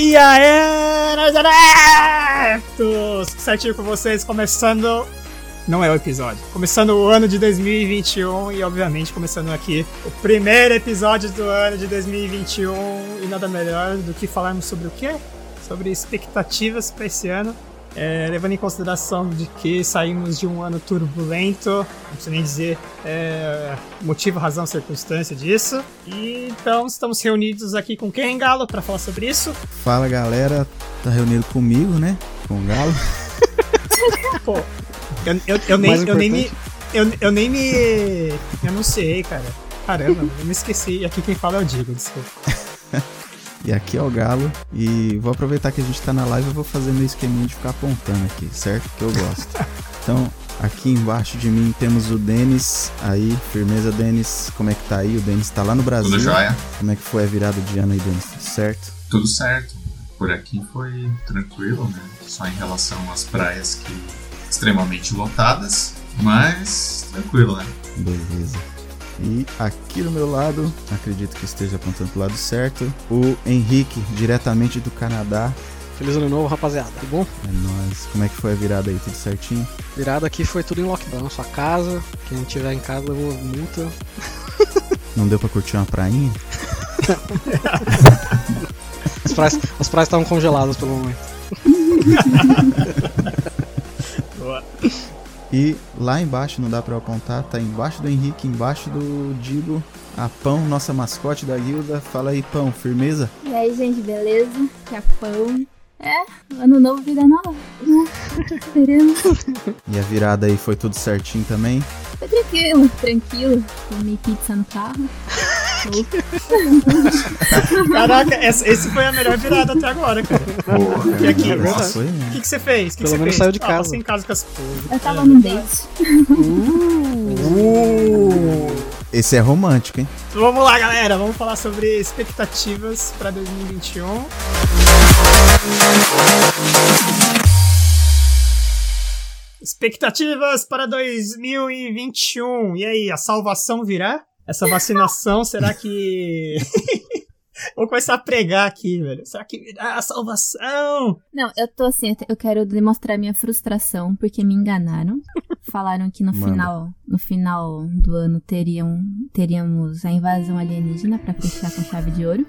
E aí, nós adeptos! Certinho com vocês, começando. Não é o episódio. Começando o ano de 2021 e, obviamente, começando aqui o primeiro episódio do ano de 2021. E nada melhor do que falarmos sobre o quê? Sobre expectativas para esse ano. É, levando em consideração de que saímos de um ano turbulento, não preciso nem dizer é, motivo, razão, circunstância disso. E então estamos reunidos aqui com quem, Galo, para falar sobre isso? Fala galera, tá reunido comigo, né? Com o Galo. Pô, eu, eu, eu nem, eu nem me. Eu, eu nem me. Eu não sei, cara. Caramba, eu me esqueci. E aqui quem fala é o Digo, desculpa. E aqui é o Galo. E vou aproveitar que a gente tá na live e vou fazer meu esqueminha de ficar apontando aqui, certo? Que eu gosto. Então, aqui embaixo de mim temos o Denis. Aí, firmeza, Denis. Como é que tá aí? O Denis tá lá no Brasil. Tudo jóia? Como é que foi a virada de ano aí, Denis? Tudo certo? Tudo certo. Por aqui foi tranquilo, né? Só em relação às praias que extremamente lotadas, mas tranquilo, né? Beleza. E aqui do meu lado, acredito que esteja apontando pro lado certo, o Henrique, diretamente do Canadá. Feliz ano novo, rapaziada. Tudo bom? É nóis. Como é que foi a virada aí? Tudo certinho? Virada aqui foi tudo em lockdown. Sua casa, quem não tiver em casa levou multa. Não deu pra curtir uma prainha? As praias as praias estavam congeladas pelo momento. Boa. E lá embaixo, não dá pra eu apontar, tá embaixo do Henrique, embaixo do Digo, a Pão, nossa mascote da guilda. Fala aí, Pão, firmeza? E aí, gente, beleza? Que é pão. É, ano novo, vida nova. Esperamos. E a virada aí foi tudo certinho também? Foi tranquilo, tranquilo. Comi pizza no carro. Caraca, essa, esse foi a melhor virada até agora, cara. Boa. E aqui, É. Foi, O né? que, que você fez? O que, que Pelo você menos fez? saiu de Ah, casa. passei em casa com as. Eu tava num date. Uh. Esse é romântico, hein? Então Vamos lá, galera. Vamos falar sobre expectativas para 2021. Expectativas para 2021. E aí, a salvação virá? Essa vacinação, será que. Vou começar a pregar aqui, velho. Será que virá a salvação? Não, eu tô assim, eu quero demonstrar minha frustração, porque me enganaram. Falaram que no Manda. final, no final do ano teriam, teríamos a invasão alienígena pra fechar com chave de ouro.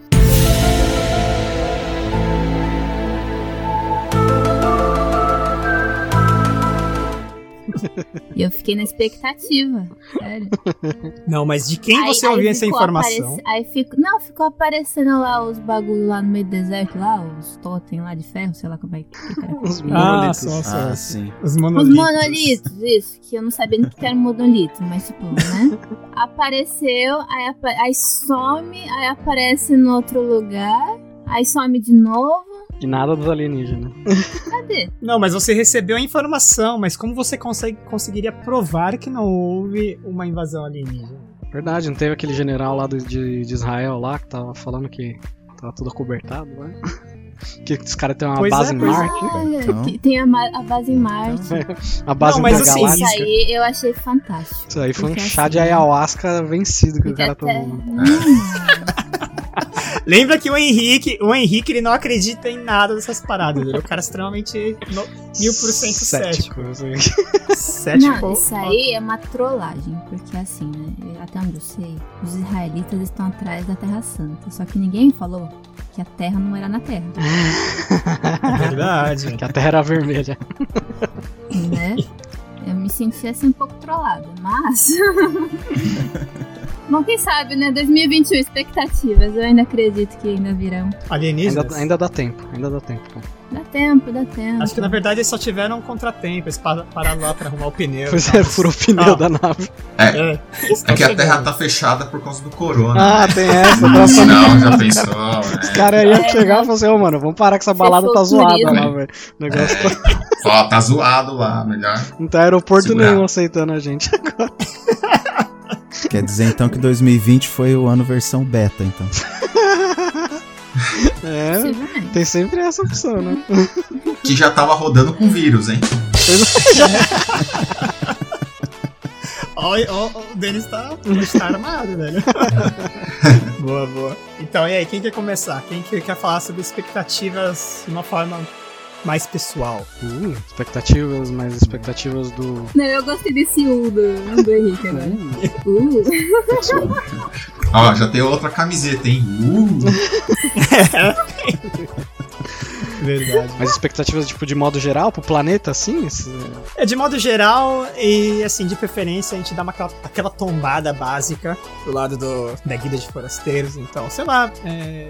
E eu fiquei na expectativa, sério. Não, mas de quem Aí- você aí ouviu essa ficou informação? Aí fico, não, ficou aparecendo lá os bagulho lá no meio do deserto, lá, os totem lá de ferro, sei lá como é que. Os Ah, monolitos. são, são, Ah, sim. Os Os monolitos. monolitos, isso, que eu não sabia nem que era monolito, mas tipo, né? Apareceu, aí, apa- aí some, aí aparece no outro lugar, aí some de novo. E nada dos alienígenas. Cadê? Não, mas você recebeu a informação, mas como você consegue, conseguiria provar que não houve uma invasão alienígena? Verdade, não teve aquele general lá do- de, de Israel lá que tava falando que tava tudo acobertado, né? Que os caras têm uma Pois é, base em pois é. Marte. Ah, Então- que tem a, a base em Marte. A base Não, mas da assim, galáxia. Isso aí eu achei fantástico. Isso aí foi um Porque chá assim, de ayahuasca vencido que o cara até- tomou. Lembra que o Henrique, o Henrique, ele não acredita em nada dessas paradas. Ele é um cara extremamente no- mil por cento cético. assim. Cético. Não, isso aí é uma trollagem, porque assim, né? Até onde eu sei, os israelitas estão atrás da Terra Santa. Só que ninguém falou que a Terra não era na Terra, É verdade. Que a terra era vermelha. né? Eu me senti assim um pouco trollada, mas. Bom, quem sabe, né? 2021, expectativas. Eu ainda acredito que ainda virão. Alienígenas? Ainda, ainda dá tempo, ainda dá tempo. pô. Dá tempo, dá tempo. Acho que na verdade eles só tiveram um contratempo. Eles pa- pararam lá pra arrumar o pneu. Pois é, furou o pneu Ah. da nave. É, É tão que a. Terra tá fechada por causa do corona. Ah, né? tem essa. Tava falando Não, já pensou? Os né? caras iam chegar e falar assim, ô mano, vamos parar que essa balada tá zoada lá, velho. O negócio tá... Ó, tá zoado lá, melhor. não tá aeroporto Segurar. nenhum aceitando a gente agora. Quer dizer então que 2020 foi o ano versão beta, então. É, tem sempre essa opção, né? Que já tava rodando com vírus, hein? Ó, o Denis tá, tá armado, velho. boa, boa. Então, e aí, quem quer começar? Quem que quer falar sobre expectativas de uma forma mais pessoal? Uh, expectativas, mais expectativas do. Não, eu gostei desse U do, do Henrique agora. Uh, Uh. Ó, já tem outra camiseta, hein? Uh! Verdade. Mas expectativas, tipo, de modo geral, pro planeta, assim? Esse- É, de modo geral, e assim, de preferência, a gente dá uma, aquela, aquela tombada básica do lado do, da guida de forasteiros. Então, sei lá, é.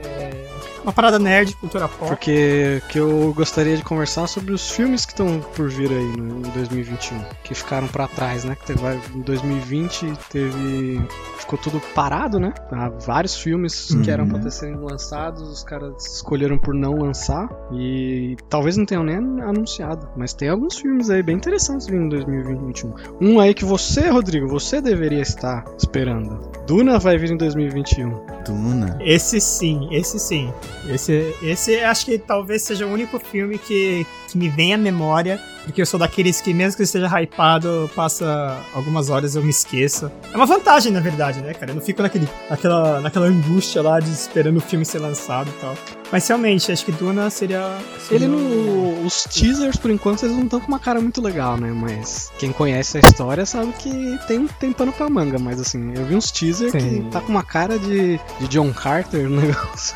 Uma parada nerd, cultura pop. Porque que eu gostaria de conversar sobre os filmes que estão por vir aí no, em 2021, que ficaram pra trás, né? Que teve, em 2020 teve ficou tudo parado, né? Há vários filmes que eram Uhum. pra ter sido lançados, os caras escolheram por não lançar e talvez não tenham nem anunciado, mas tem alguns filmes aí bem interessantes vindo em 2021. Um aí que você, Rodrigo, você deveria estar esperando. Duna vai vir em 2021. Duna. Esse sim, esse sim. Esse, esse acho que talvez seja o único filme que, que me vem à memória. Porque eu sou daqueles que, mesmo que eu esteja hypado, passa algumas horas eu me esqueço. É uma vantagem, na verdade, né, cara? Eu não fico naquele, naquela, naquela angústia lá de esperando o filme ser lançado e tal. Mas realmente, acho que Duna seria. seria Ele no. Os teasers, por enquanto, eles não estão com uma cara muito legal, né? Mas quem conhece a história sabe que tem, tem pano pra manga. Mas assim, eu vi uns teasers Sim. que tá com uma cara de, de John Carter no negócio.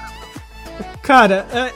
Cara, é,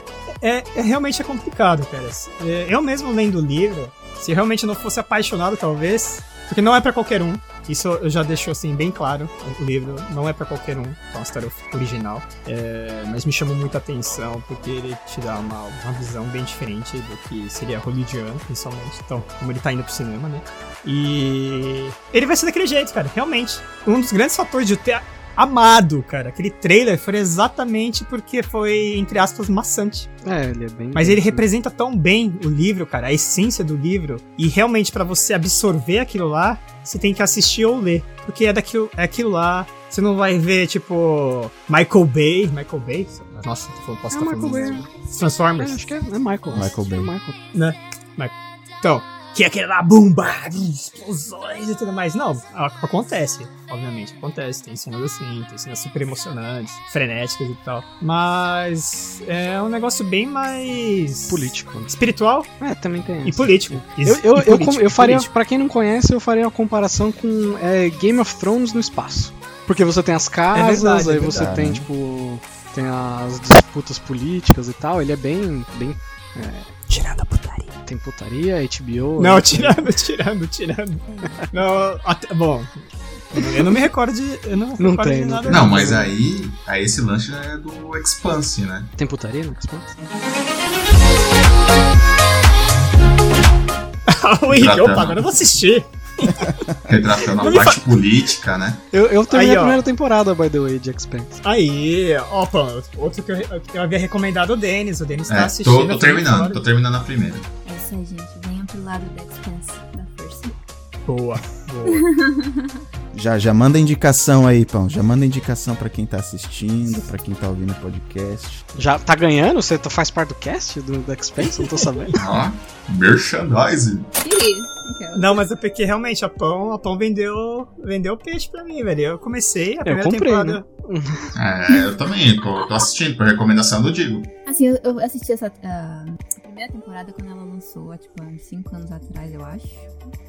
é, é- realmente é complicado, cara. É, Eu mesmo lendo o livro, se realmente não fosse apaixonado, talvez, porque não é pra qualquer um. Isso eu já deixo assim bem claro. O livro não é pra qualquer um, é original. É, mas me chamou muita atenção porque ele te dá uma, uma visão bem diferente do que seria hollywoodiano, principalmente. Então, como ele tá indo pro cinema, né? E ele vai ser daquele jeito, cara. Realmente, um dos grandes fatores de ter amado, cara, aquele trailer foi exatamente porque foi, entre aspas, maçante. É, ele é bem. Mas ele representa tão bem o livro, cara, a essência do livro. E realmente, pra você absorver aquilo lá, você tem que assistir ou ler. Porque é daquilo, é aquilo lá. Você não vai ver, tipo, Michael Bay. Michael Bay? Nossa, tô falando, posso É estar Michael falando Bay. isso. É, Transformers. acho que é, é Michael. Michael Bay. É Michael. Então, que é aquele lá, bumba, explosões e tudo mais. Não, acontece, obviamente, acontece. Tem cenas assim, tem cenas super emocionantes, frenéticas e tal. Mas é um negócio bem mais. Político. né? Espiritual É, também tem. e político. Eu, E eu, eu, político, com- eu faria, político. pra quem não conhece, eu faria uma comparação com é, Game of Thrones no espaço. Porque você tem as casas, verdade, é aí você verdade. tem, tipo, tem as disputas políticas e tal. Ele é bem, bem Tirando a putaria. Tem putaria, HBO. Não, né? tirando, tirando, tirando. Não, até- bom. Eu não me recordo de. Eu não, Não recordo tem, de não nada Não, disso. mas aí, aí esse lanche é do Expanse, né? Tem putaria no Xbox? o Henrique, Tratando. opa, agora eu vou assistir. Retratando a Não parte política, né? Eu, eu terminei Aí, a ó. primeira temporada, by the way, de Expanse. Aí, opa, outro que eu, eu havia recomendado o Denis. O Denis tá É, assistindo. tô, tô terminando, tô terminando a primeira. É isso aí, gente. Venham pro lado da Expanse, da força. Boa, boa. Já, já manda indicação aí, Pão. Já manda indicação pra quem tá assistindo, pra quem tá ouvindo o podcast. Já tá ganhando? Você tá- faz parte do cast do, do Expanse? Não tô sabendo. Ó, merchandising. Não, mas é porque realmente a Pão, a Pão vendeu, vendeu peixe pra mim, velho. Eu comecei a Eu primeira comprei, né? temporada. É, eu também, tô, tô assistindo, por recomendação do Digo. Assim, eu, eu assisti essa ah, a primeira temporada quando ela lançou, há, tipo, há uns 5 anos atrás, eu acho.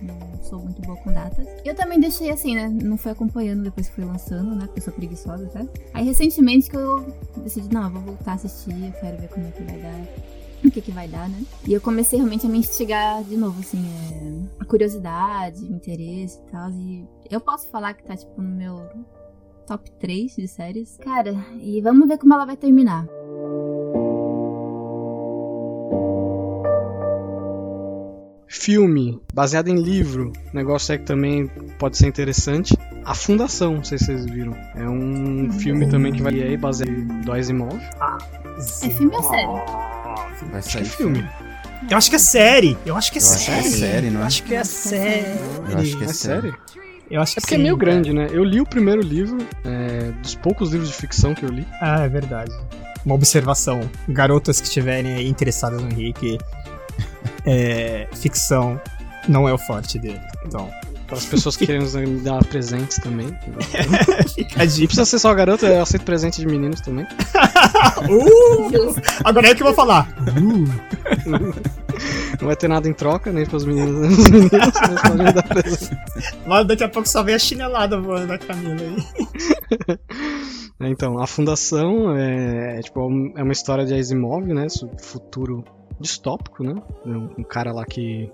Não sou muito boa com datas. Eu também deixei assim, né? Não fui acompanhando depois que foi lançando, né? Porque eu sou preguiçosa até. Aí recentemente que eu decidi, não, eu vou voltar a assistir, eu quero ver como é que vai dar. O que que vai dar, né? E eu comecei realmente a me instigar de novo, assim, é, a curiosidade, o interesse e tal. E eu posso falar que tá, tipo, no meu top 3 de séries. Cara, e vamos ver como ela vai terminar. Filme, baseado em livro, negócio aí que também pode ser interessante. A Fundação, não sei se vocês viram. É um filme também que vai aí baseado em do Asimov. É filme ou série? Vai Acho que sair é filme. Eu acho que é série. Eu acho que é Eu acho que é série. série, não é? Eu acho que é série. Eu acho que é É sério? Eu acho que É porque sim, é meio cara. grande, né? Eu li o primeiro livro, é, dos poucos livros de ficção que eu li. Ah, é verdade. Uma observação. Garotas que estiverem aí interessadas no Henrique, é, ficção não é o forte dele. Então, Para as pessoas que querem me dar presentes também. fica a Não dica. precisa ser só garoto, eu aceito presente de meninos também. Uh! Agora é o que eu vou falar. Não vai ter nada em troca, nem pros meninos nem pros meninos, mas podem me dar presente. Mas daqui a pouco só vem a chinelada voando da Camila aí. É, Então, a fundação é, é, tipo, é uma história de Asimov, né? Futuro distópico, né? É Um, um cara lá que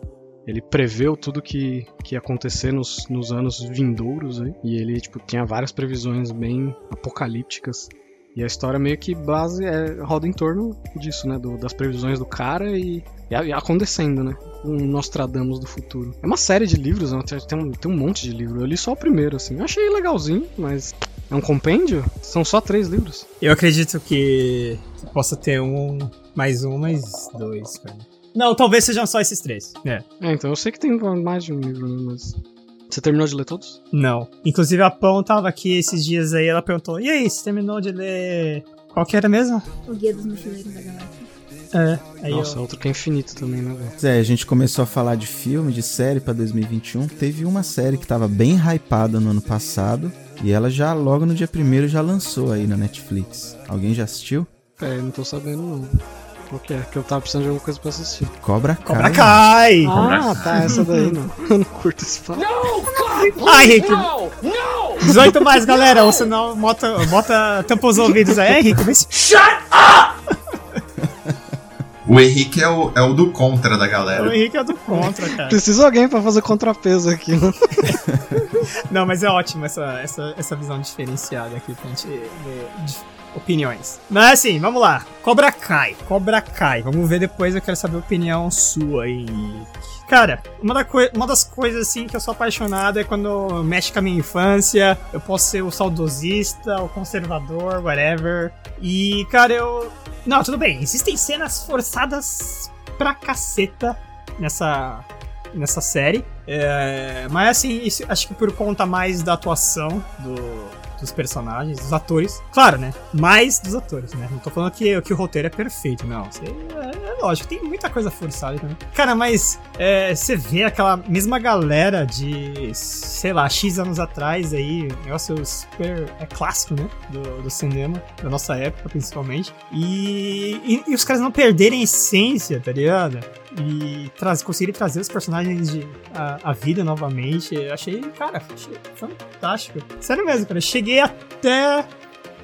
ele preveu tudo que, que ia acontecer nos, nos anos vindouros aí. E ele, tipo, tinha várias previsões bem apocalípticas. E a história meio que base é, roda em torno disso, né? do- das previsões do cara e, e acontecendo, né? Um Nostradamus do futuro. É uma série de livros, né? tem um, tem um monte de livro. Eu li só o primeiro, assim. Eu achei legalzinho, mas é um compêndio? São só três livros. Eu acredito que, possa ter um, mais um, mais dois, cara. Não, talvez sejam só esses três. É. É, então eu sei que tem mais de um livro, né, mas. Você terminou de ler todos? Não. Inclusive a Pão tava aqui esses dias aí, ela perguntou: E aí, você terminou de ler. Qual que era mesmo? O Guia dos Mochileiros da Galáxia. É. Aí Nossa, eu... outro que é infinito também, né, velho? É, a gente começou a falar de filme, de série pra 2021. Teve uma série que tava bem hypada no ano passado. E ela já, logo no dia primeiro, já lançou aí na Netflix. Alguém já assistiu? É, não tô sabendo não. Qual que é? Que eu tava precisando de alguma coisa pra assistir. Cobra Kai. Cobra Kai! Ah, tá, essa daí não. Eu não curto esse papo. Ai, Henrique! 18 mais, galera, ou senão bota, bota tampa os ouvidos aí, Henrique. Vê se... O Henrique é o, é o do contra da O galera. Henrique é do contra, cara. Precisa de alguém pra fazer contrapeso aqui, né? Não, mas é ótimo essa, essa, essa visão diferenciada aqui pra gente ver de- opiniões. Mas assim, vamos lá. Cobra Kai. Cobra Kai. Vamos ver depois, eu quero saber a opinião sua aí. Cara, uma, da uma das coisas assim que eu sou apaixonado é quando mexe com a minha infância. Eu posso ser o saudosista, o conservador, whatever. E, cara, eu. Não, tudo bem. Existem cenas forçadas pra caceta nessa, nessa série. É, mas assim, isso, acho que por conta mais da atuação do- dos personagens, dos atores. Claro, né? Mais dos atores, né? Não tô falando que, que o roteiro é perfeito, não. É, é lógico, tem muita coisa forçada também. Cara, mas é, você vê aquela mesma galera de, sei lá, X anos atrás aí, negócio super é clássico, né? Do, do cinema, da nossa época principalmente. E, e, e os caras não perderem a essência, tá ligado? E traz, conseguir trazer os personagens de, a, a vida novamente. Eu achei, cara, achei fantástico. Sério mesmo, cara. Cheguei até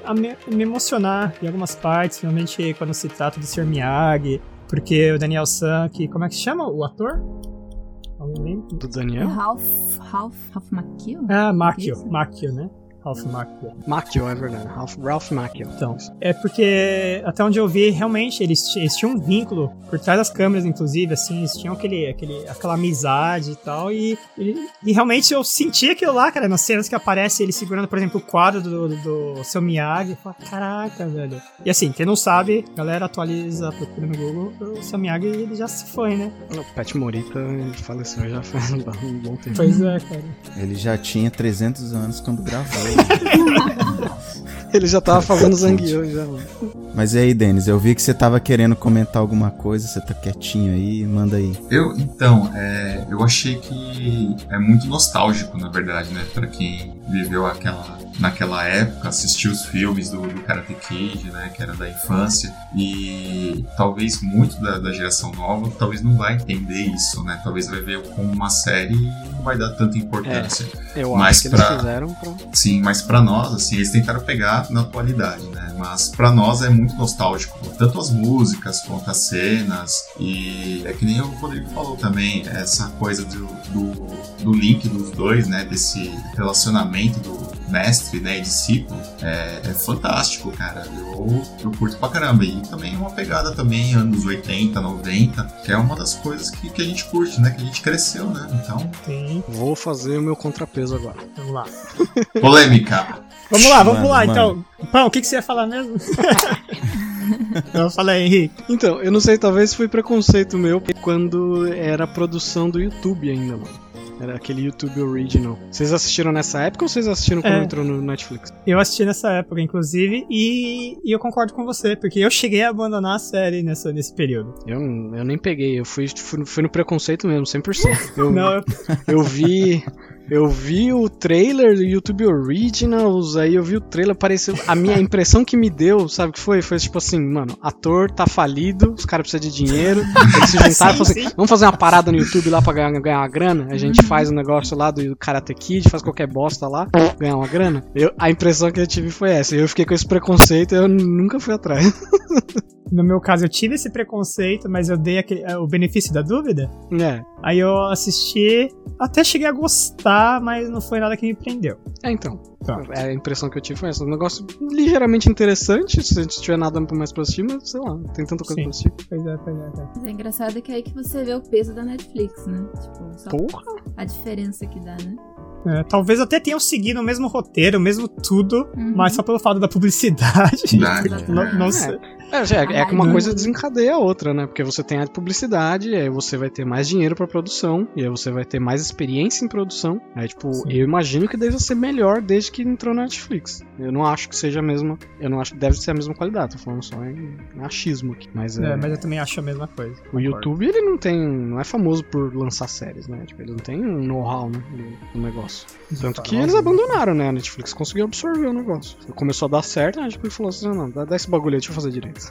a me, me emocionar em algumas partes, realmente quando se trata do Sr. Miyagi, porque o Daniel San, que como é que se chama o ator? Alguém lembra? Do Daniel? Ralph. Ralph. Ralph Macchio? Ah, Macchio. Macchio, né? Ralph Macchio. Macchio, é verdade. Ralph, Ralph Macchio. Então, é porque, até onde eu vi, realmente, eles, eles tinham um vínculo, por trás das câmeras, inclusive, assim, eles tinham aquele, aquele, aquela amizade e tal, e, e, e realmente eu senti aquilo lá, cara, nas cenas que aparece ele segurando, por exemplo, o quadro do, do, do seu Miyagi, eu falo, caraca, velho. E assim, quem não sabe, galera, atualiza, procura no Google, o seu Miyagi, ele já se foi, né? O Pat Morita ele faleceu já faz um bom tempo. Pois é, cara. Ele já tinha 300 anos quando gravou. Ele já tava fazendo zangueio já. mano. Mas e aí, Denis? Eu vi que você tava querendo comentar alguma coisa, você tá quietinho aí, manda aí. Eu, então, é, eu achei que é muito nostálgico, na verdade, né? Pra quem viveu aquela, naquela época, assistiu os filmes do, do Karate Kid, né? Que era da infância. E talvez muito da, da geração nova, talvez não vai entender isso, né? Talvez vai ver como uma série e não vai dar tanta importância. Eu Mas acho que eles pra- fizeram pra. Sim, mas pra nós, assim, eles tentaram pegar na atualidade, né? Mas pra nós é muito nostálgico, tanto as músicas quanto as cenas. E é que nem o Rodrigo falou também, essa coisa do, do, do link dos dois, né? Desse relacionamento do mestre né, e discípulo é, é fantástico, cara. Eu, eu curto pra caramba. E também é uma pegada também, anos 80, 90, que é uma das coisas que, que a gente curte, né? Que a gente cresceu, né? Então, Tem. Vou fazer o meu contrapeso agora. Vamos lá. polêmica! Vamos lá, vamos Mano, lá, mano. então. Pão, o que, que você ia falar mesmo? Então, fala aí, Henrique. Então, eu não sei, talvez foi preconceito meu quando era a produção do YouTube ainda, mano. Era aquele YouTube Original. Vocês assistiram nessa época ou vocês assistiram quando É. entrou no Netflix? Eu assisti nessa época, inclusive, e, e eu concordo com você, porque eu cheguei a abandonar a série nessa, nesse período. Eu, eu nem peguei, eu fui, fui, fui no preconceito mesmo, 100%. Eu, Não, eu- eu vi. Eu vi o trailer do YouTube Originals, aí eu vi o trailer, pareceu. A minha impressão que me deu, sabe o que foi? Foi tipo assim, mano, ator tá falido, os caras precisam de dinheiro. Eles se juntaram e falaram assim: sim. vamos fazer uma parada no YouTube lá pra ganhar, ganhar uma grana. A gente faz um negócio lá do Karate Kid, faz qualquer bosta lá, ganhar uma grana. Eu, a impressão que eu tive foi essa. Eu fiquei com esse preconceito e eu nunca fui atrás. no meu caso, eu tive esse preconceito, mas eu dei aquele- o benefício da dúvida. É. Aí eu assisti, até cheguei a gostar, mas não foi nada que me prendeu. É, então. Tá. É, A impressão que eu tive foi essa. Um negócio ligeiramente interessante, se a gente tiver nada mais pra assistir, mas sei lá, tem tanta coisa Sim. pra assistir. Pois é, pois é. pois é. Mas é engraçado que é aí que você vê o peso da Netflix, né? Tipo, só Porra! a diferença que dá, né? É, talvez até tenham seguido o mesmo roteiro, o mesmo tudo, Uhum. mas só pelo fato da publicidade. Não, é. não É. sei. É, é, é que uma coisa desencadeia a outra, né? Porque você tem a publicidade, aí você vai ter mais dinheiro pra produção, e aí você vai ter mais experiência em produção. Aí, tipo, Sim. eu imagino que deve ser melhor desde que entrou na Netflix. Eu não acho que seja a mesma. Eu não acho que deve ser a mesma qualidade, tô falando só em, achismo aqui. Mas, é, É, mas eu também acho a mesma coisa. o YouTube, ele não tem. não é famoso por lançar séries, né? Tipo, ele não tem um know-how, né? Do, do negócio. Tanto que eles abandonaram, né? A Netflix conseguiu absorver o negócio. Começou a dar certo, a Netflix falou assim: não, não, dá, dá esse bagulho aí, deixa eu fazer direito.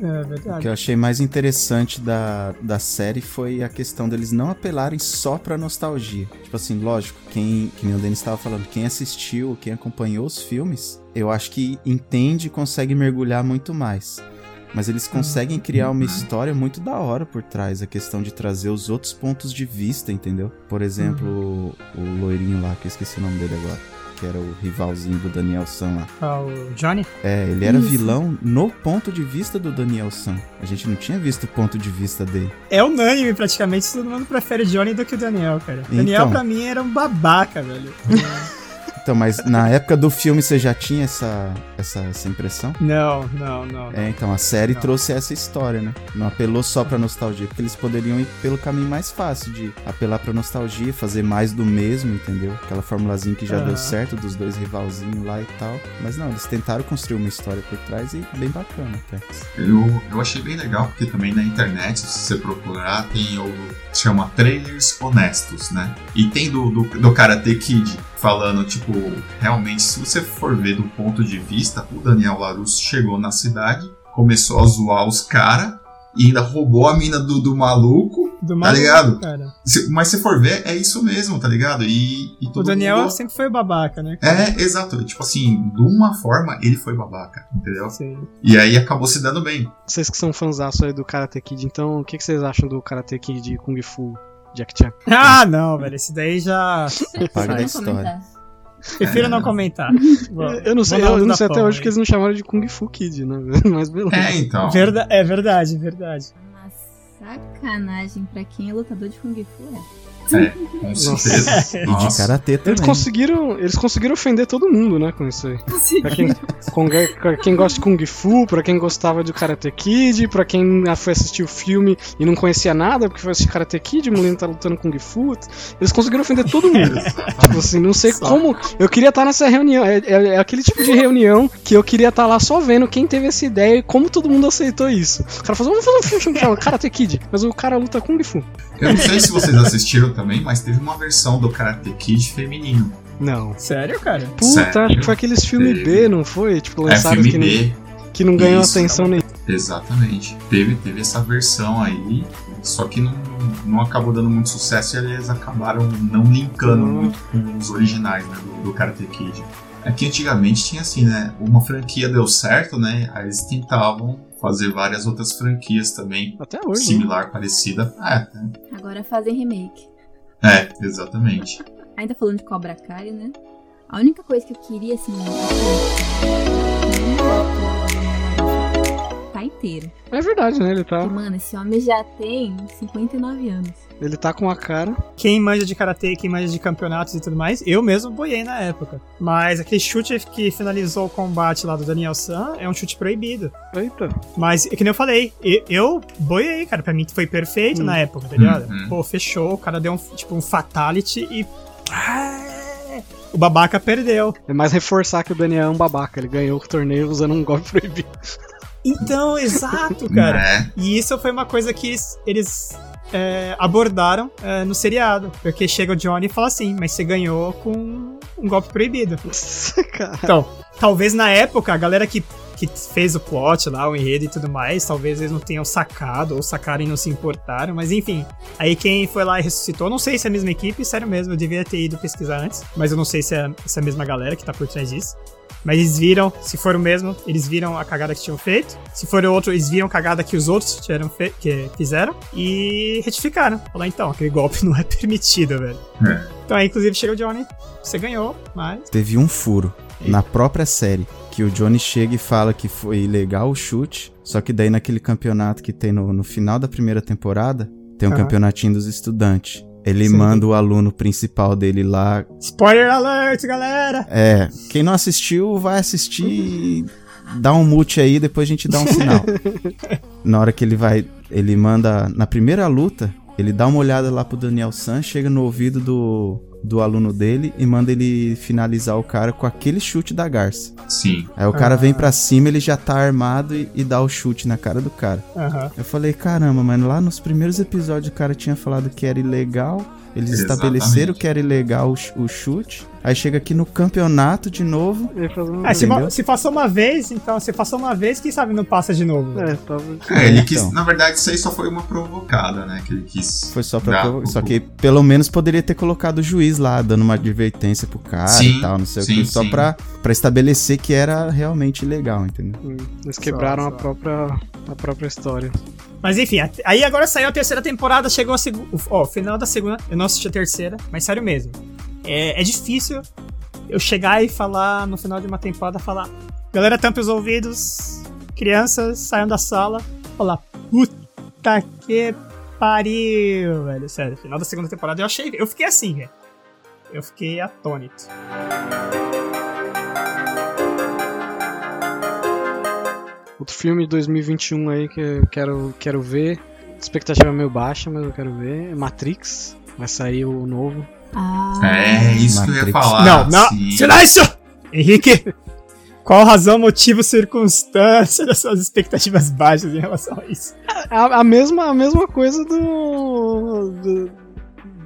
É O que verdade. eu achei mais interessante da, da série foi a questão deles não apelarem só pra nostalgia. Tipo assim, lógico, quem, que nem o Denis estava falando, quem assistiu, quem acompanhou os filmes, eu acho que entende e consegue mergulhar muito mais. Mas eles conseguem criar uma história muito da hora por trás, a questão de trazer os outros pontos de vista, entendeu? Por exemplo, o, o loirinho lá, que eu esqueci o nome dele agora, que era o rivalzinho do Daniel San lá. Ah, o Johnny? É, ele era Isso. vilão no ponto de vista do Daniel San. A gente não tinha visto o ponto de vista dele. É unânime, praticamente. Todo mundo prefere Johnny do que o Daniel, cara. Então. Daniel, pra mim, era um babaca, velho. Então, mas na época do filme você já tinha essa, essa, essa impressão? não, não, não. É, então a série Não. trouxe essa história, né? Não apelou só pra nostalgia, porque eles poderiam ir pelo caminho mais fácil de apelar pra nostalgia, fazer mais do mesmo, entendeu? Aquela formulazinha que já Aham. deu certo dos dois rivalzinhos lá e tal. Mas não, eles tentaram construir uma história por trás e bem bacana até. Eu, eu achei bem legal, porque também na internet, se você procurar, tem o. chama trailers honestos, né? E tem do, do, do Karate Kid falando, tipo, realmente, se você for ver do ponto de vista, o Daniel LaRusso chegou na cidade, começou a zoar os caras e ainda roubou a mina do, do maluco. Do Tá maluco, ligado? Cara. Se- Mas se for ver, é isso mesmo, tá ligado? E, e O Daniel mundo- sempre foi babaca, né? cara? É, exato. Tipo assim, de uma forma ele foi babaca, entendeu? Sim. E aí acabou se dando bem. Vocês que são fãzaço aí do Karate Kid, então o que, que vocês acham do Karate Kid de Kung Fu Jack Chan? Ah, não, velho. Esse daí já. Paga da história. comentar. Prefiro não comentar. Vamos- eu não sei, eu não sei até hoje aí. que eles não chamaram de Kung Fu Kid, né? Mas beleza. É, então. Verda- é verdade, verdade. Uma sacanagem pra quem é lutador de Kung Fu, é. É, com certeza. E de Nossa. karatê Eles também. conseguiram, eles conseguiram ofender todo mundo, né, com isso aí. Pra quem, com- pra quem gosta de Kung Fu, pra quem gostava do Karate Kid, pra quem foi assistir o filme e não conhecia nada, porque foi assistir Karate Kid, o menino tá lutando Kung Fu. Eles conseguiram ofender todo mundo. tipo assim, não sei Só. como. Eu queria estar nessa reunião. É, é- é aquele tipo de reunião que eu queria estar lá só vendo quem teve essa ideia e como todo mundo aceitou isso. O cara falou, vamos fazer um filme chamado Karate Kid, mas o cara luta Kung Fu. Eu não sei se vocês assistiram também, mas teve uma versão do Karate Kid feminino. Não. Sério, cara? Puta, Sério? acho que foi aqueles filmes Teve. B, não foi? Tipo, É lançaram filme que, B. que não ganhou Isso. atenção nenhuma. Exatamente. Teve, teve essa versão aí, só que não, não acabou dando muito sucesso e eles acabaram não linkando Hum. muito com os originais né, do, do Karate Kid. É que antigamente tinha assim, né? Uma franquia deu certo, né? Aí eles tentavam fazer várias outras franquias também, Até hoje. né? similar, parecida. É, Agora fazem remake. É, exatamente. Ainda falando de Cobra Kai, né? A única coisa que eu queria, assim, tá inteiro. É verdade, né? Ele tá, Porque, mano, esse homem já tem 59 anos. ele tá com a cara. Quem manja de karatê, quem manja de campeonatos e tudo mais, eu mesmo boiei na época. Mas aquele chute que finalizou o combate lá do Daniel San é um chute proibido. Eita. Mas, é que nem eu falei, eu, eu boiei, cara. Pra mim foi perfeito Hum. na época, tá ligado? Uhum. Pô, fechou, o cara deu um, tipo, um fatality e. Ah, O babaca perdeu. É mais reforçar que o Daniel é um babaca. Ele ganhou o torneio usando um golpe proibido. Então, exato, cara. É, E isso foi uma coisa que eles, eles, é, abordaram é, no seriado. Porque chega o Johnny e fala assim, mas você ganhou com um golpe proibido. cara. Então, talvez na época, a galera que, que fez o plot lá, o enredo e tudo mais, talvez eles não tenham sacado, ou sacaram e não se importaram, mas enfim. Aí quem foi lá e ressuscitou, não sei se é a mesma equipe, sério mesmo, eu devia ter ido pesquisar antes, mas eu não sei se é, se é a mesma galera que tá por trás disso. Mas eles viram, se for o mesmo, eles viram a cagada que tinham feito. Se for o outro, eles viram a cagada que os outros tiveram que fizeram e retificaram. Falar, então, aquele golpe não é permitido, velho. É. Então aí, inclusive, chega o Johnny, você ganhou, mas Teve um furo na própria série. Que o Johnny chega e fala que foi ilegal o chute. Só que daí naquele campeonato que tem no, no final da primeira temporada, tem um Aham. campeonatinho dos estudantes. Ele Sim. manda o aluno principal dele lá. Spoiler alert, galera! É, quem não assistiu, vai assistir e dá um mute aí, depois a gente dá um final. na hora que ele vai. Ele manda. Na primeira luta, ele dá uma olhada lá pro Daniel San, chega no ouvido do, do aluno dele e manda ele finalizar o cara com aquele chute da garça. sim. Aí o cara Ah. vem pra cima, ele já tá armado e, e dá o chute na cara do cara. Eu falei, caramba, mano, lá nos primeiros episódios o cara tinha falado que era ilegal. Eles Exatamente. estabeleceram que era ilegal o, o chute. Aí chega aqui no campeonato de novo. Ah, se, se passou uma vez, então, se passou uma vez, quem sabe não passa de novo. É, tava... É, ele quis. Então. Na verdade, isso aí só foi uma provocada, né? Que ele quis. Foi só pra. provo- Só que pelo menos poderia ter colocado o juiz lá, dando uma advertência pro cara Sim, e tal, não sei sim, o que. Só sim. pra, pra estabelecer que era realmente ilegal, entendeu? Hum, Eles quebraram Só, a só. própria, a própria história. Mas enfim, aí agora saiu a terceira temporada, chegou a segunda. Ó, final da segunda, eu não assisti a terceira, mas sério mesmo. É, é difícil eu chegar e falar no final de uma temporada, falar. Galera, tampe os ouvidos, crianças, saiam da sala. Falar, puta que pariu, velho. Sério, final da segunda temporada eu achei. Eu fiquei assim, velho. Eu fiquei atônito. Outro filme de 2021 aí que eu quero, quero ver. Expectativa meio baixa, mas eu quero ver. é Matrix. Vai sair o novo. Ah, É isso que eu ia Matrix. falar. não, não, sim. silêncio! Henrique, qual razão, motivo, circunstância das suas expectativas baixas em relação a isso? A, a mesma, a mesma coisa do. do,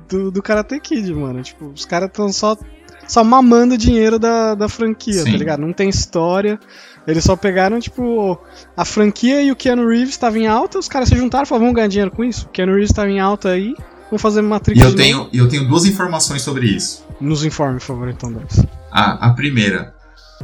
do, do Karate Kid, mano. Tipo, os caras estão só, só mamando dinheiro da, da franquia, Sim. tá ligado? Não tem história. Eles só pegaram, tipo, a franquia e o Keanu Reeves estavam em alta, os caras se juntaram e falaram, vamos ganhar dinheiro com isso. O Keanu Reeves estava em alta aí, vamos fazer Matrix E eu tenho, e eu tenho duas informações sobre isso. Nos informe, por favor, então, Deus. A, a primeira,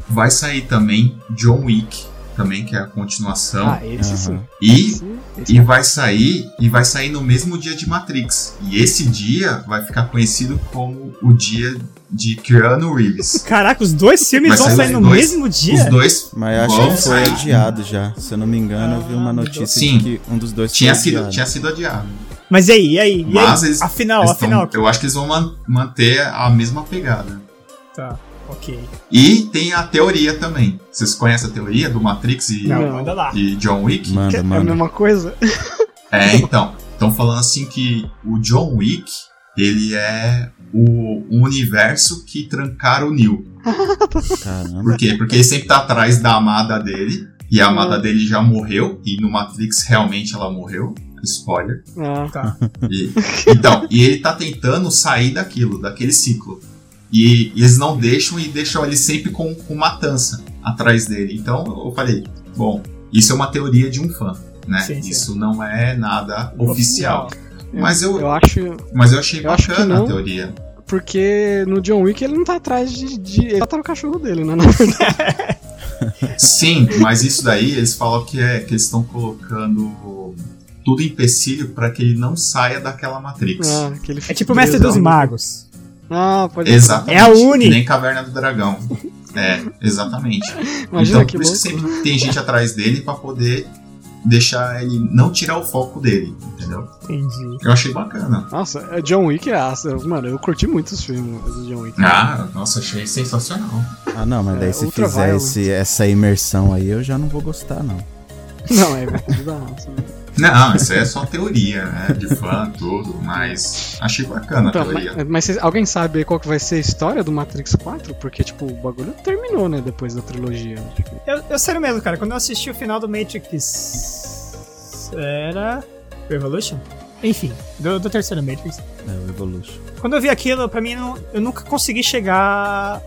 vai sair também John Wick, também, que é a continuação. Ah, esse sim. E, Esse, esse e vai sair e vai sair no mesmo dia de Matrix. E esse dia vai ficar conhecido como o dia de Keanu Reeves. Caraca, os dois filmes vão sair no dois- mesmo dia? Os dois Mas eu acho que foi sair. adiado já. Se eu não me engano, eu vi uma notícia Sim. de que um dos dois tinha foi sido, adiado. tinha sido adiado. Mas e aí, e aí? E Mas aí? eles- afinal, Eles tão- afinal. eu acho que eles vão man- manter a mesma pegada. Tá, ok. E tem a teoria também. Vocês conhecem a teoria do Matrix e, Não, Não. manda lá. e John Wick? é Manda, a manda. mesma coisa? É, então. Estão falando assim que o John Wick, ele é o, o universo que trancaram o Neo. Caramba. Por quê? Porque ele sempre tá atrás da amada dele. E a amada dele já morreu. E no Matrix realmente ela morreu. Spoiler. Ah, Tá. E- então, e ele tá tentando sair daquilo, daquele ciclo. E, e eles não deixam e deixam ele sempre com, com matança atrás dele. Então eu falei, bom, isso é uma teoria de um fã, né? Sim, sim. Isso não é nada oficial. Mas eu, eu acho. mas eu achei eu acho que bacana a não. teoria. Porque no John Wick ele não tá atrás de. de ele tá no cachorro dele, né? Na verdade. Sim, mas isso daí eles falam que é que eles estão colocando tudo empecilho para que ele não saia daquela Matrix. Ah, que ele É tipo o Mestre dos. Magos. Ah, pode Exatamente. É a Uni. Que nem Caverna do Dragão. É, exatamente. Imagina então, que por isso louco. que sempre tem gente atrás dele pra poder deixar ele não tirar o foco dele, entendeu? Entendi. Eu achei bacana. Nossa, é John Wick é aço. Mano, eu curti muito os filmes do John Wick. Ah, nossa, achei sensacional. Ah, não, mas daí É, se fizer esse, essa imersão aí, eu já não vou gostar, não. Não, é verdade. nossa. Não, isso aí é só teoria, né? De fã, tudo, mas achei bacana a Então, teoria. mas, mas alguém sabe qual que vai ser a história do Matrix 4? Porque, tipo, o bagulho terminou, né, depois da trilogia. Tipo, Eu, eu sério mesmo, cara, quando eu assisti o final do Matrix. Era. Revolution? Enfim, do, do terceiro Matrix. É o Evolution. Quando eu vi aquilo, pra mim, não- eu nunca consegui chegar.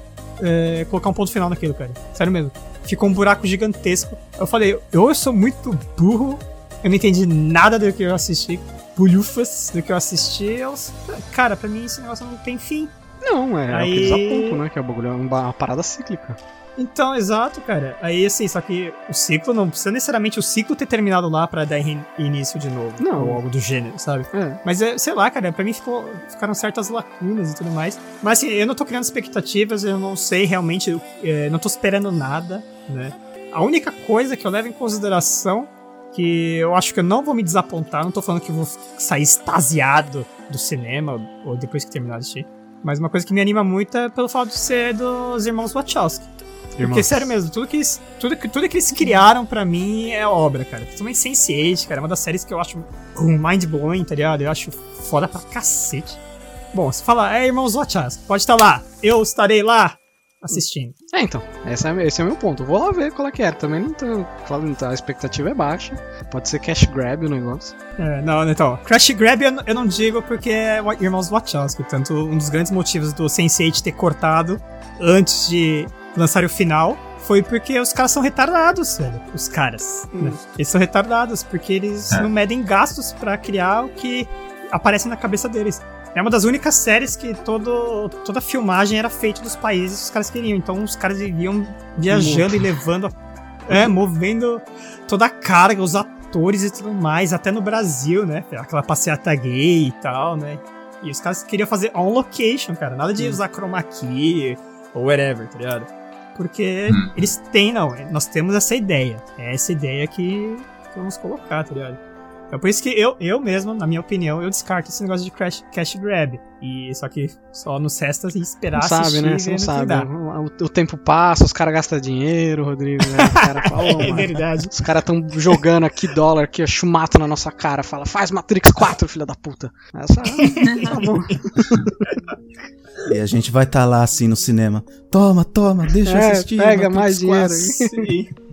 é, colocar um ponto final naquilo, cara. Sério mesmo. Ficou um buraco gigantesco. Eu falei, ou eu sou muito burro, eu não entendi nada do que eu assisti, bulhufas do que eu assisti. Eu, cara, pra mim esse negócio não tem fim. Não, é, Aí- o que eles apontam, né? Que o bagulho é uma, parada cíclica. Então, exato, cara. Aí, assim, só que o ciclo não precisa necessariamente o ciclo ter terminado lá pra dar in- início de novo. Não. Ou algo do gênero, sabe? É. Mas, é, sei lá, cara, pra mim ficou, ficaram certas lacunas e tudo mais. Mas, assim, eu não tô criando expectativas, eu não sei realmente, é, não tô esperando nada, né? A única coisa que eu levo em consideração, que eu acho que eu não vou me desapontar, não tô falando que eu vou sair extasiado do cinema, ou depois que terminar de assistir. Mas uma coisa que me anima muito é pelo fato de ser dos irmãos Wachowski. Porque, Irmãos. sério mesmo, tudo que, eles, tudo, tudo que eles criaram pra mim é obra, cara. Principalmente Sense8, cara. É uma das séries que eu acho um, mind-blowing, tá ligado? Eu acho foda pra cacete. Bom, você fala, é Irmãos Wachowski, pode estar lá. Eu estarei lá assistindo. É, então, esse é, esse é o meu ponto. Eu Vou lá ver qual é que é. Também não tô falando, tá, a expectativa é baixa. Pode ser cash grab o negócio. É, não, então, Crash Grab eu, eu não digo porque é Irmãos Wachowski. Tanto um dos grandes motivos do Sense8 ter cortado antes de lançar o final foi porque os caras são retardados, velho. Os caras. né? Eles são retardados porque eles É. não medem gastos pra criar o que aparece na cabeça deles. É uma das únicas séries que todo, toda a filmagem era feita dos países que os caras queriam. Então os caras iam viajando e levando. É, movendo toda a carga, os atores e tudo mais, até no Brasil, né? Aquela passeata gay e tal, né? E os caras queriam fazer on location, cara. Nada de usar chroma key ou whatever, tá ligado? Porque Hum. eles têm, não. Nós temos essa ideia. É essa ideia que que vamos colocar, tá ligado? É por isso que eu, eu mesmo, na minha opinião, eu descarto esse negócio de crash, cash grab. E só que só nos resta e esperar Não sabe, assistir né? Você não no sabe. O, o tempo passa, os caras gastam dinheiro, Rodrigo. Né? Os caras falam, É mano, verdade. Os caras tão jogando aqui dólar, aqui, chumato na nossa cara. Fala, faz Matrix 4, filha da puta. Essa, tá bom. E a gente vai estar lá assim no cinema. Toma, toma, deixa eu É, assistir. pega Matrix mais dinheiro 4. Sim.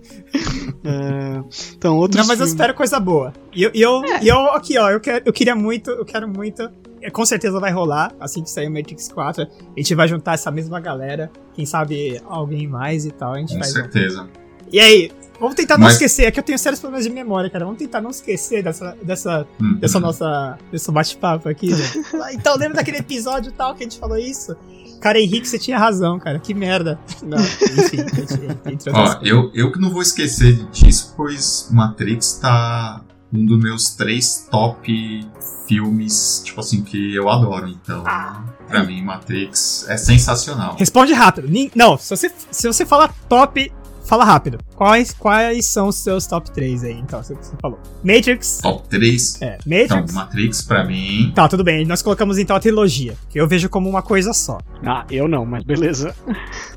É, então, outros Não, mas eu filmes- espero coisa boa. E eu, e eu, É. e eu aqui, ó, eu, quero, eu queria muito, eu quero muito. é, Com certeza vai rolar, assim que sair o Matrix 4. A gente vai juntar essa mesma galera. Quem sabe alguém mais e tal. A gente Com faz. um- certeza. E aí, vamos tentar não Mas- esquecer. É que eu tenho sérios problemas de memória, cara. Vamos tentar não esquecer dessa, dessa, Hum. dessa nossa. desse bate-papo aqui, né? Então, lembra daquele episódio tal que a gente falou isso? Cara, Henrique, você tinha razão, cara. Que merda. Não, enfim, entre, Ó, eu, eu que não vou esquecer disso, pois Matrix tá um dos meus três top filmes, tipo assim, que eu adoro. Então, Ah. pra mim, Matrix é sensacional. Responde rápido. Não, se você, se você falar top, fala rápido. Quais, quais são os seus top 3 aí, então, você, você falou? Matrix. Top 3. É, Então, Matrix. Matrix, pra mim, Tá, tudo bem. Nós colocamos então a trilogia, que eu vejo como uma coisa só. Ah, eu não, mas beleza.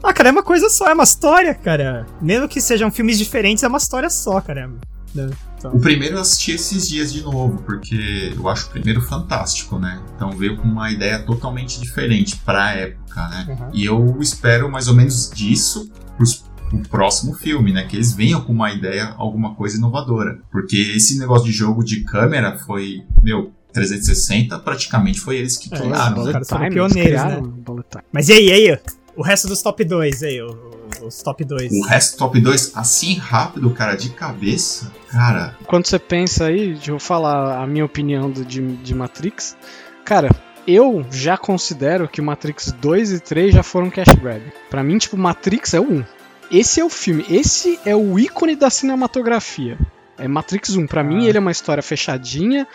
Ah, cara, é uma coisa só, é uma história, cara. Mesmo que sejam filmes diferentes, é uma história só, cara. Né? Então, O primeiro eu assisti esses dias de novo, porque eu acho o primeiro fantástico, né? Então veio com uma ideia totalmente diferente pra época, né? Uhum. E eu espero mais ou menos disso pros, pro próximo filme, né? Que eles venham com uma ideia, alguma coisa inovadora. Porque esse negócio de jogo de câmera foi, meu, 360 praticamente foi eles que É, criaram, os né? caras foram pioneiros, né? time. Mas e aí, e aí? O resto dos top 2 aí, o- os top 2. O resto top 2, assim rápido, cara, de cabeça, cara, Quando você pensa aí, deixa eu falar a minha opinião do, de, de Matrix. Cara, eu já considero que o Matrix 2 e 3 já foram cash grab. Pra mim, tipo, Matrix é o 1. Esse é o filme, esse é o ícone da cinematografia. É Matrix 1. Pra mim, Ah. ele é uma história fechadinha,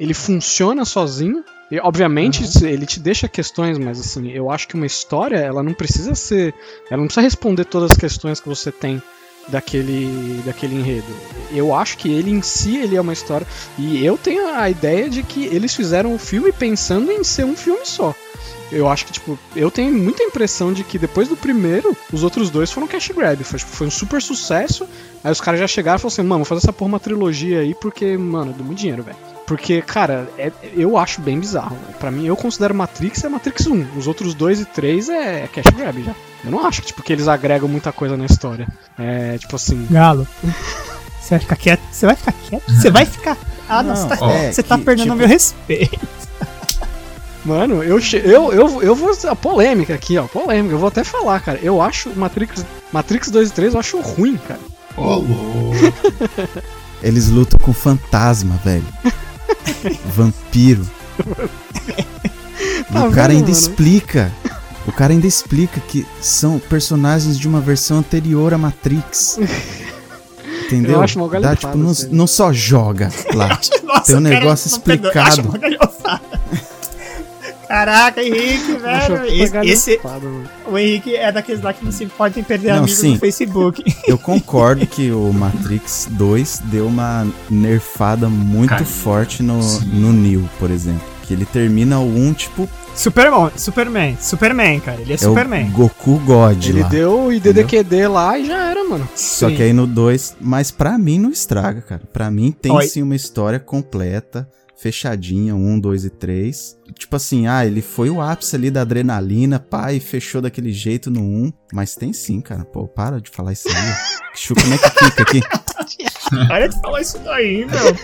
ele funciona sozinho. E, obviamente, Uhum. ele te deixa questões, mas assim, eu acho que uma história, ela não precisa ser. Ela não precisa responder todas as questões que você tem daquele, daquele enredo. Eu acho que ele em si ele é uma história. E eu tenho a ideia de que eles fizeram o filme pensando em ser um filme só. Eu acho que, tipo, eu tenho muita impressão de que depois do primeiro, os outros dois foram cash grab. Foi, tipo, foi um super sucesso. Aí os caras já chegaram e falaram assim, mano, vou fazer essa porra uma trilogia aí porque, mano, deu muito dinheiro, velho. Porque, cara, é- eu acho bem bizarro. Pra mim, eu considero Matrix é Matrix 1. Os outros dois e três é cash grab já. Eu não acho que, tipo, que eles agregam muita coisa na história. É, tipo assim... Galo, você vai ficar quieto? Você vai ficar quieto? Você vai ficar. Ah, não, você tá, ó, você tá que, perdendo o tipo, meu respeito. Mano, eu, eu, eu, eu vou. A polêmica aqui, ó. Polêmica. Eu vou até falar, cara. Eu acho Matrix, Matrix 2 e 3 eu acho ruim, cara. Ô, louco. Eles lutam com fantasma, velho. Vampiro. Tá o cara vendo, ainda mano? explica. O cara ainda explica que são personagens de uma versão anterior à Matrix. Entendeu? Eu acho mó Dá, tipo, não, não só joga lá. Nossa, Tem um cara, negócio não explicado. Acho uma galhofada. Caraca, Henrique, velho. Esse, esse- o Henrique é daqueles lá que não se podem perder Não, amigos sim. no Facebook. Eu concordo que o Matrix 2 deu uma nerfada muito forte no, Sim. no Neo, por exemplo. Que ele termina o 1, tipo, Superman, Superman, Superman, cara. Ele é, é Superman. o Goku God Ele lá. deu o IDDQD lá e já era, mano. Só Sim. que aí no 2, mas pra mim não estraga, cara. Pra mim tem Oi. sim uma história completa, fechadinha, 1, 2 e 3. Tipo assim, ah, ele foi o ápice ali da adrenalina, pá, e fechou daquele jeito no 1. Mas tem sim, cara. Pô, para de falar isso aí. Chu, como é que fica aqui? Para de falar isso daí, meu.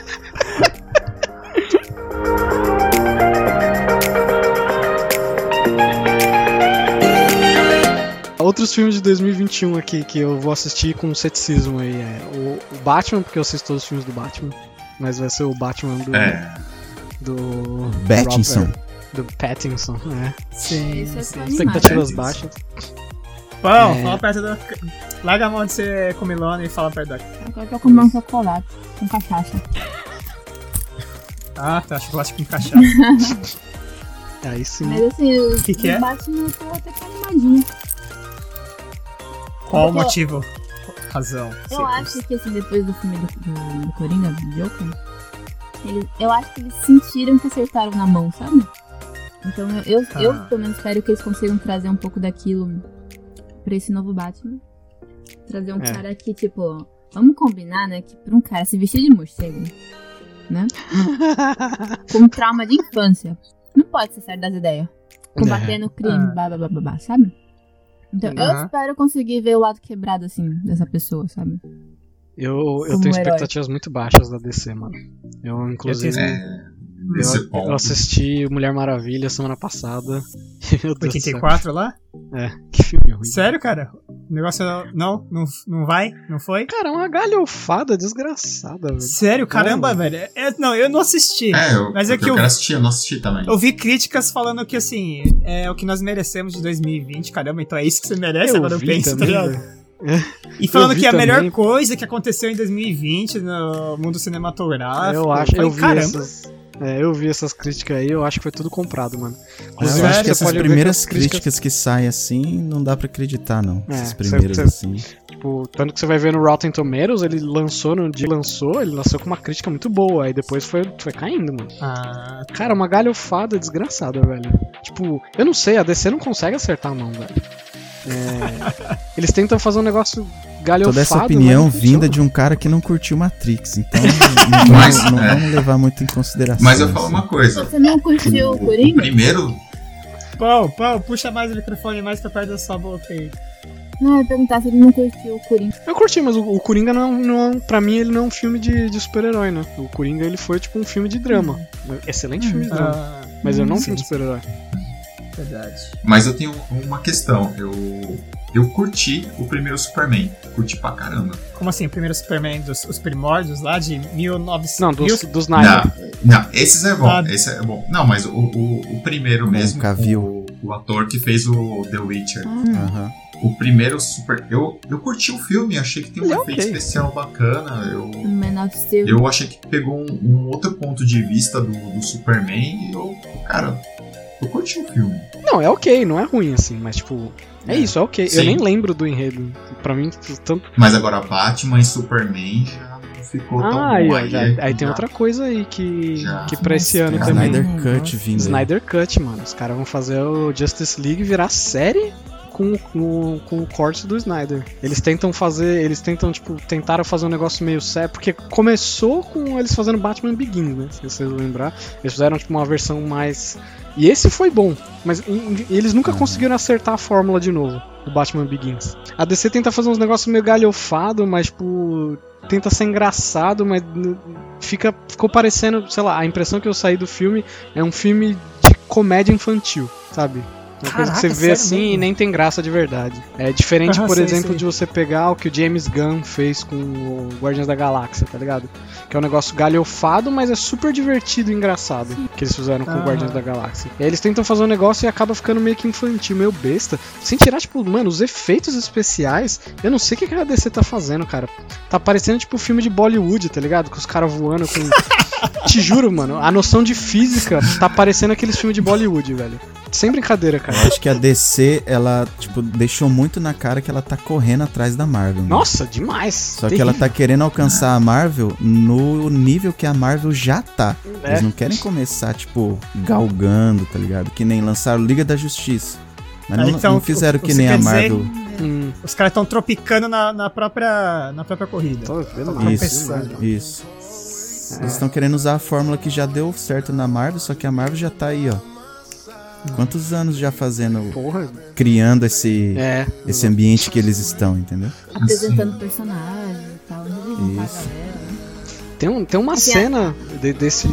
Outros filmes de 2021 aqui que eu vou assistir com ceticismo aí é o, o Batman, porque eu assisto todos os filmes do Batman. Mas vai ser o Batman do. É. Do. Pattinson. Robert- do Pattinson, né? Sim, Isso é sim. só Expectativas Pattinson. baixas. Pão, É. fala perto da. Larga a mão de ser comilona e fala perto da. Agora eu vou comer um chocolate com cachaça. Ah, tá. Chocolate com cachaça. Aí sim. Mas assim, o Que que é? Batman eu tô até que animadinha. Qual o Porque eu- motivo? Razão. Eu Sim. acho que assim, depois do filme do, do, do Coringa, do Joker, eles, eu acho que eles sentiram que acertaram na mão, sabe? Então eu, eu, Ah. eu, pelo menos espero que eles consigam trazer um pouco daquilo pra esse novo Batman. Trazer um É. cara que, tipo, vamos combinar, né? Que pra um cara se vestir de morcego, né? Com trauma de infância, não pode ser certo das ideias. Combatendo o crime, Ah. blá blá blá blá, sabe? Então eu Aham. espero conseguir ver o lado quebrado, assim, dessa pessoa, sabe? Eu, eu Como tenho herói. expectativas muito baixas da DC, mano. Eu, inclusive, Eu É. Eu, ponto. eu assisti Mulher Maravilha semana passada. Meu Deus do céu. 84 lá? É, que filme ruim. Sério, cara? O negócio não, não, não vai? Não foi? Cara, é uma galhofada desgraçada, velho. Sério, caramba, mano. velho. É, não, eu não assisti. É, eu, Mas é que eu eu- quero assistir, eu não assisti também. Eu vi críticas falando que, assim, é o que nós merecemos de 2020, caramba, então é isso que você merece, Eu agora eu penso, tá também, ligado? E falando que a melhor também. coisa que aconteceu em 2020 no mundo cinematográfico. Eu acho, falei, eu vi caramba. essas. É, eu vi essas críticas aí, eu acho que foi tudo comprado, mano. Mas Inclusive, eu acho que essas primeiras as críticas- críticas que saem assim, não dá pra acreditar, não. É, Essas primeiras você- assim. Tipo, tanto que você vai ver no Rotten Tomatoes, ele lançou, no dia que lançou, ele lançou com uma crítica muito boa, aí depois foi, foi caindo, mano. Ah, Cara, uma galhofada desgraçada, velho. Tipo, eu não sei, a DC não consegue acertar a mão, velho. É, eles tentam fazer um negócio galhofado. Toda essa opinião vinda de um cara que não curtiu Matrix. Então, não, vamos- Mas, não é. vamos levar muito em consideração. Mas eu falo assim. uma coisa. Você não curtiu o Coringa? primeiro. Pô, pô, puxa mais o microfone mais pra perto da sua boca aí. Não, eu ia perguntar se ele não curtiu o Coringa. Eu curti, mas o, o Coringa não, não, pra mim ele não é um filme de, de super-herói, né? O Coringa ele foi tipo um filme de drama. Excelente filme de drama. Ah, Mas eu não um sim, filme de super-herói. Verdade. Mas eu tenho uma questão. Eu, eu curti o primeiro Superman. Curti pra caramba. Como assim, o primeiro Superman dos os primórdios lá de 1900? Não, dos, dos. Não, não, esses é bom. Ah. Esse é bom. Não, mas o, o, o primeiro mesmo. o Cavill. O, o ator que fez o The Witcher. Aham. O primeiro super. Eu, eu curti o filme, achei que tem um Ele efeito especial bacana. Eu, Man of Steel. eu achei que pegou um, um outro ponto de vista do, do Superman e eu. Cara, eu curti o filme. Não, é ok, não é ruim assim, mas tipo, É isso, é ok. Eu Sim. nem lembro do enredo. Pra mim, tanto. Mas agora Batman e Superman já não ficou tão Ah, aí, bom. ó, já- é- aí tem já- outra coisa aí que, Já. que pra esse ano também. tem- Snyder. Cut vindo aí. Snyder Cut, mano. Os caras vão fazer o Justice League virar série com, com, com o corte do Snyder. Eles tentam fazer. Eles tentam, tipo, tentaram fazer um negócio meio sério. Porque começou com eles fazendo Batman Begins, né? Se vocês lembrar. Eles fizeram, tipo, uma versão mais. E esse foi bom. Mas eles nunca conseguiram acertar a fórmula de novo do Batman Begins. A DC tenta fazer uns negócios meio galhofado, mas, tipo. Tenta ser engraçado, mas fica, ficou parecendo, sei lá, a impressão que eu saí do filme é um filme de comédia infantil, sabe? Uma coisa que você Caraca, vê assim mesmo? e nem tem graça de verdade. É diferente, Aham, por sei, exemplo, sei. de você pegar o que o James Gunn fez com o Guardiões da Galáxia, tá ligado? Que é um negócio galhofado, mas é super divertido e engraçado. Que eles fizeram com o Aham. Guardiões da Galáxia. E aí eles tentam fazer um negócio e acaba ficando meio que infantil, meio besta. Sem tirar, tipo, mano, os efeitos especiais. Eu não sei o que que a DC tá fazendo, cara. Tá parecendo tipo filme de Bollywood, tá ligado? Com os caras voando com. Te juro, mano, a noção de física tá parecendo aqueles filmes de Bollywood, velho. Sem brincadeira, cara. Eu acho que a DC, ela, tipo, deixou muito na cara que ela tá correndo atrás da Marvel. né? Nossa, demais. Só que ela tá querendo alcançar a Marvel no nível que a Marvel já tá. É. Eles não querem começar, tipo, galgando, tá ligado? Que nem lançaram Liga da Justiça. Mas Ah, não, então, não fizeram que você nem a dizer- Marvel. Hum, Os caras estão tropicando na, na própria, na própria corrida. tô vendo mal. pensando. Isso. Eles estão querendo usar a fórmula que já deu certo na Marvel, só que a Marvel já tá aí, ó. Quantos anos já fazendo, Porra. criando esse, É. esse ambiente que eles estão, entendeu? Apresentando personagens e tal. Isso. galera. né? Tem, um, tem uma Assim, cena de- desse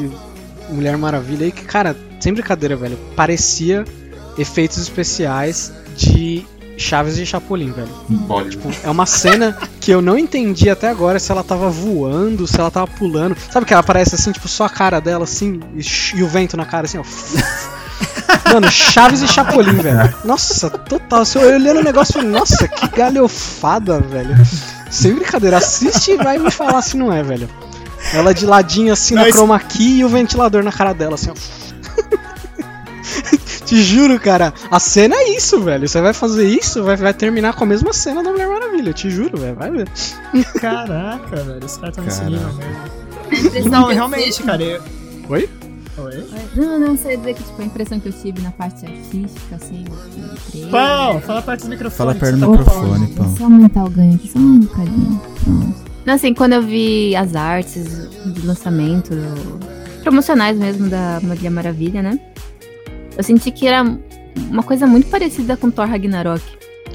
Mulher Maravilha aí que, cara, sem brincadeira, velho, parecia efeitos especiais de Chaves e Chapolin, velho. Bollywood. É uma cena que eu não entendi até agora se ela tava voando, se ela tava pulando. Sabe que ela aparece assim, tipo, só a cara dela assim e, e o vento na cara assim, ó. Mano, Chaves e Chapolin, velho. Nossa, total. Se eu olhando o negócio, eu falei, nossa, que galhofada, velho. Sem brincadeira, assiste e vai me falar se não é, velho. Ela de ladinho assim Não, na chroma key e o ventilador na cara dela, assim, ó. Te juro, cara, a cena é isso, velho. Você vai fazer isso, vai, vai terminar com a mesma cena da Mulher Maravilha, te juro, velho. Vai ver. Caraca, velho, os caras estão nesse Caraca. nível mesmo. A impressão Não, realmente, cara. Eu... Oi? Oi? Não, não, sei dizer que tipo, a impressão que eu tive na parte artística, assim, fala perto do microfone. Fala perto do tá microfone. Vou só aumentar o ganho aqui, só um bocadinho. Pronto. Não, assim, quando eu vi as artes de lançamento, promocionais mesmo da Mulher Maravilha, né? Eu senti que era uma coisa muito parecida com Thor Ragnarok.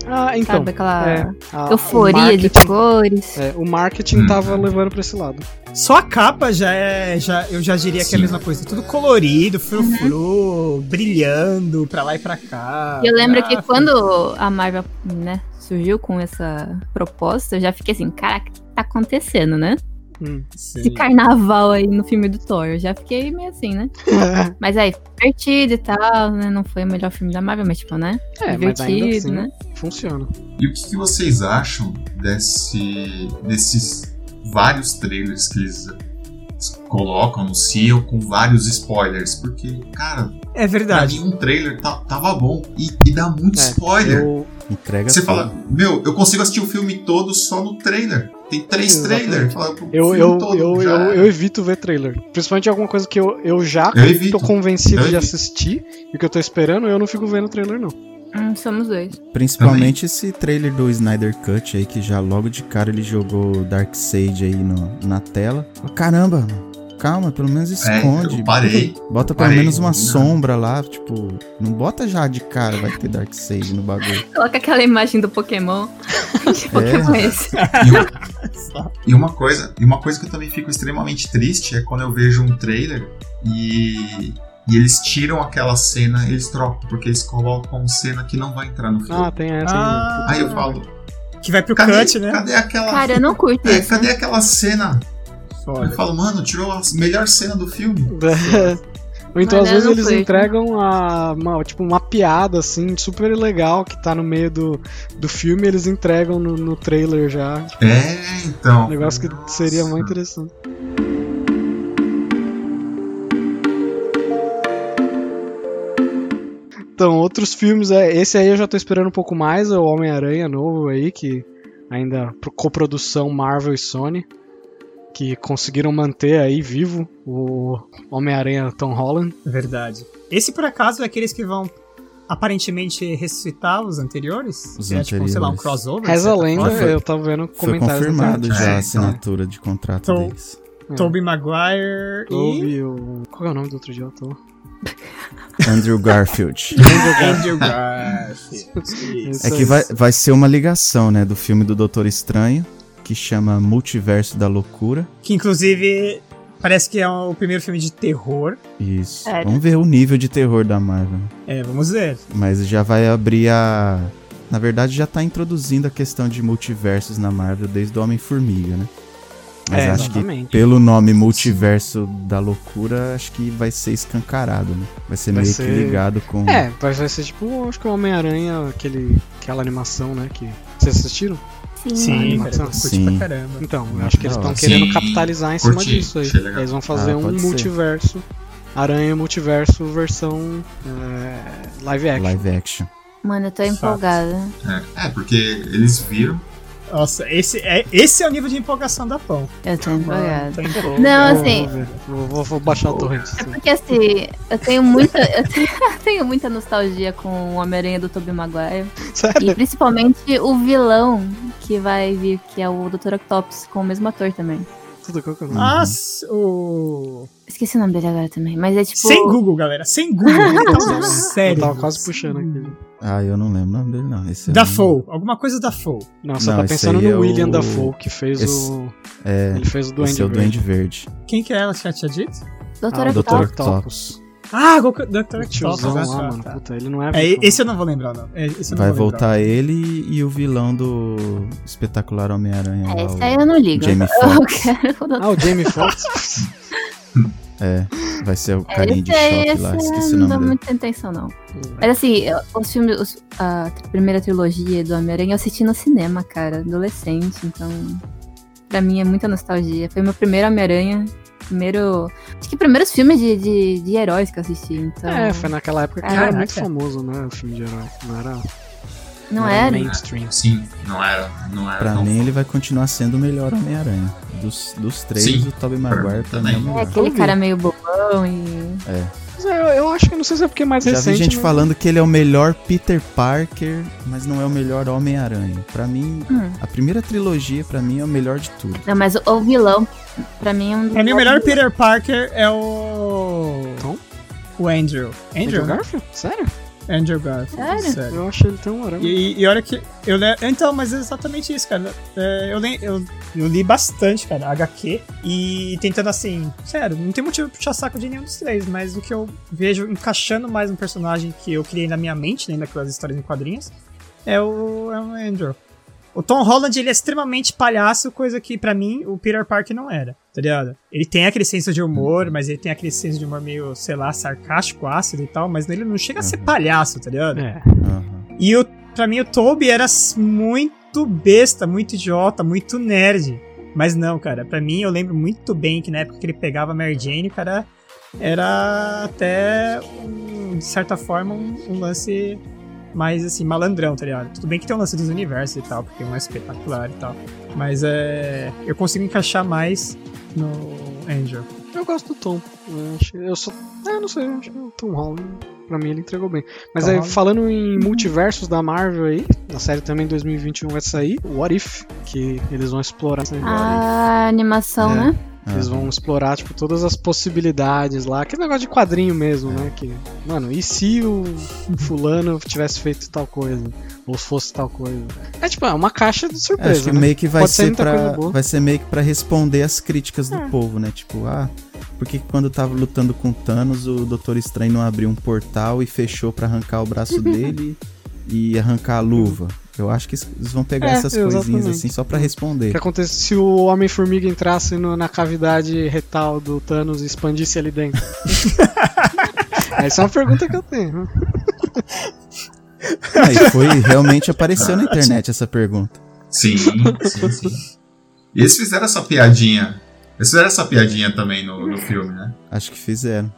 Ah, então. sabe? Aquela é, a- euforia o de cores. é, o marketing tava levando pra esse lado. Só a capa já é. Já, eu já diria que é a Sim. mesma coisa. Tudo colorido, frufru, brilhando pra lá e pra cá. Eu lembro que Ah, quando a Marvel, né, surgiu com essa proposta, eu já fiquei assim, caraca, o que tá acontecendo, né? Hum. Esse carnaval aí no filme do Thor. Eu já fiquei meio assim, né? Mas aí, divertido e tal, né? Não foi o melhor filme da Marvel, mas tipo, né? é, mas ainda divertido, assim, né? funciona. E o que, que vocês acham desse, desses vários trailers que eles colocam, anunciam com vários spoilers? Porque, cara, É pra verdade. mim um trailer tá- tava bom e, e dá muito É, spoiler. Eu, Entrega Você tudo. fala, meu, eu consigo assistir o filme todo só no trailer. Tem três trailers. Eu, eu, todo eu, eu, eu evito ver trailer. Principalmente alguma coisa que eu, eu já Eu evito. tô convencido Eu de evito. assistir e que eu tô esperando, eu não fico vendo trailer, não. Hum, somos dois. Principalmente esse trailer do Snyder Cut aí, que já logo de cara ele jogou Darkseid aí no, na tela. Caramba, mano, calma, pelo menos É, esconde. eu parei. Bota pelo parei, menos uma não. sombra lá, tipo, não bota já de cara, vai ter Darkseid no bagulho. Coloca aquela imagem do Pokémon. que Pokémon é esse? E, um- e uma coisa, e uma coisa que eu também fico extremamente triste é quando eu vejo um trailer e, e eles tiram aquela cena, eles trocam, porque eles colocam cena que não vai entrar no filme. Ah, tem essa. Ah, Aí eu falo, Que vai pro cadê, cut, né? cadê aquela. Cara, eu não curto é, isso. cadê aquela cena? Foda. Eu falo, mano, tirou a melhor cena do filme. Ou então, Mas às vezes, eles curto. entregam a, uma, tipo, uma piada, assim, super legal, que tá no meio do, do filme, eles entregam no, no trailer já. É, então. Um negócio que seria Nossa. muito interessante. Então, outros filmes, é, esse aí eu já tô esperando um pouco mais, é o Homem-Aranha novo aí, que ainda pro- coprodução Marvel e Sony, que conseguiram manter aí vivo o Homem-Aranha Tom Holland. Verdade. Esse, por acaso, é aqueles que vão aparentemente ressuscitar os anteriores? Os é tipo, sei lá, um anteriores. crossover? Reza a lenda, foi- eu tava vendo Foi comentários na confirmado já É, a assinatura de contrato Então- deles. É. Tobey Maguire e... Houve o... Qual é o nome do outro dia? Tô... Andrew Garfield. Andrew Garfield. Isso. É que vai, vai ser uma ligação, né, do filme do Doutor Estranho, que chama Multiverso da Loucura. Que, inclusive, parece que é o primeiro filme de terror. Isso. Sério? Vamos ver o nível de terror da Marvel. É, vamos ver. Mas já vai abrir a. Na verdade, já tá introduzindo a questão de multiversos na Marvel desde o Homem-Formiga, né? Mas É, acho que exatamente. pelo nome Multiverso da Loucura, acho que vai ser escancarado, né? Vai ser Vai meio ser- que ligado com. É, vai vai ser tipo, acho que o Homem-Aranha, aquele, aquela animação, né, que... Vocês assistiram? Sim. Sim, cara, animação. eu curti Sim. pra caramba. Então, eu acho que eles estão querendo capitalizar em cima curti, disso aí. Eles vão fazer Ah, um ser. multiverso, Aranha Multiverso versão é, live action. Live action. Mano, eu tô empolgada. É, é, porque eles viram. Nossa, esse é, esse é o nível de empolgação da Pão. Eu tô empolgada. Tô. Não, assim, Vou. Vou- vou- vou baixar o torrent. É porque assim, eu tenho muita. Eu tenho, eu tenho muita nostalgia com o Homem-Aranha do Tobey Maguire. Sério? E principalmente o vilão que vai vir, que é o Dr. Octopus, com o mesmo ator também. Tudo que nome? Ah, o... Esqueci o nome dele agora também, mas é tipo. Sem Google, galera. Sem Google. Então, Eu sério. tava quase puxando aqui. Ah, eu não lembro o nome dele, não. Esse é um- Dafoe. Alguma coisa Dafoe. Não, você Não, tá pensando no é William o- Dafoe, que fez esse- o. É, Ele fez o Duende esse é o Verde. Duende Verde. Quem que é ela? Já tinha dito? Dr. Ah, Dr. Octopus. Ah, Dr. O Octopus. tiozão ah, lá, tá, mano. tá. Puta, ele não é. É, esse eu não vou lembrar, não. É, esse eu não Vai vou lembrar. voltar ele e o vilão do espetacular Homem-Aranha. É, lá, esse aí eu não ligo. Jamie eu Foxx. quero o Dr. Ah, o Jamie Foxx. É, vai ser o carinha de Esse aí, choque esse lá, esqueci o não dá muita atenção, não. Mas assim, os filmes, os- a primeira trilogia do Homem-Aranha eu assisti no cinema, cara, adolescente, então. Pra mim é muita nostalgia. Foi meu primeiro Homem-Aranha. Primeiro. Acho que primeiros filmes de, de, de heróis que eu assisti. Então. É, foi naquela época que Caraca. era muito famoso, né? O filme de herói. Não era. Não era era? mainstream. Sim, não era. Não era Pra tão mim, ele vai continuar sendo o melhor Homem-Aranha. Dos, dos três, Sim, o Tobey Maguire pra mim é o também. É aquele cara meio bobão e. Mas eu, eu acho que não sei se é porque é mais Já recente. vi gente mas- falando que ele é o melhor Peter Parker, mas não é o melhor Homem-Aranha. Pra mim, Hum. a primeira trilogia, pra mim, é o melhor de tudo. Não, mas o, o vilão, pra mim, é um dos. Pra mim, o melhor Peter Parker é o. Tom? O Andrew. Andrew Andrew? Garfield? Sério? Andrew Garfield. Sério? Eu achei ele tão moral. E, e olha que. Eu le... Então, mas é exatamente isso, cara. É, eu, le... eu, eu li bastante, cara, HQ. E tentando assim. Sério, não tem motivo pra puxar saco de nenhum dos três, mas o que eu vejo encaixando mais um personagem que eu criei na minha mente, né, naquelas histórias em quadrinhos, é o, é o Andrew. O Tom Holland, ele é extremamente palhaço, coisa que pra mim o Peter Parker não era, tá ligado? Ele tem aquele senso de humor, mas ele tem aquele senso de humor meio, sei lá, sarcástico, ácido e tal, mas ele não chega a ser Uhum. palhaço, tá ligado? É. Aham. E o, pra mim o Toby era muito besta, muito idiota, muito nerd. Mas não, cara, pra mim eu lembro muito bem que na época que ele pegava a Mary Jane, cara, era até, um, de certa forma, um, um lance mais, assim, malandrão, tá ligado? Tudo bem que tem um lance dos universos e tal, porque um é espetacular e tal. Mas é. Eu consigo encaixar mais no Angel. Eu gosto do Tom. Eu, só. É, não sei, eu acho que o Tom Holland, pra mim, ele entregou bem. Mas Tom aí, Holland. falando em multiversos da Marvel aí, a série também em 2021 vai sair, o What If, que eles vão explorar. né? A animação, É. né? Eles vão explorar, tipo, todas as possibilidades lá. Aquele negócio de quadrinho mesmo, né? Que, mano, e se o fulano tivesse feito tal coisa? Ou fosse tal coisa? É tipo, é uma caixa de É, surpresa, acho que né? meio que vai Pode ser pra, vai ser meio que pra responder as críticas do É. povo, né? Tipo, ah, por que quando tava lutando com Thanos o Doutor Estranho não abriu um portal e fechou pra arrancar o braço dele e arrancar a luva? Eu acho que eles vão pegar É, essas coisinhas exatamente. assim só pra O responder. que acontece se o Homem-Formiga entrasse no- na cavidade retal do Thanos e expandisse ali dentro? Essa é uma pergunta que eu tenho. Ah, e foi, realmente apareceu na internet essa pergunta. Sim, sim, sim. E eles fizeram essa piadinha. Eles fizeram essa piadinha também no, no filme, né? Acho que fizeram.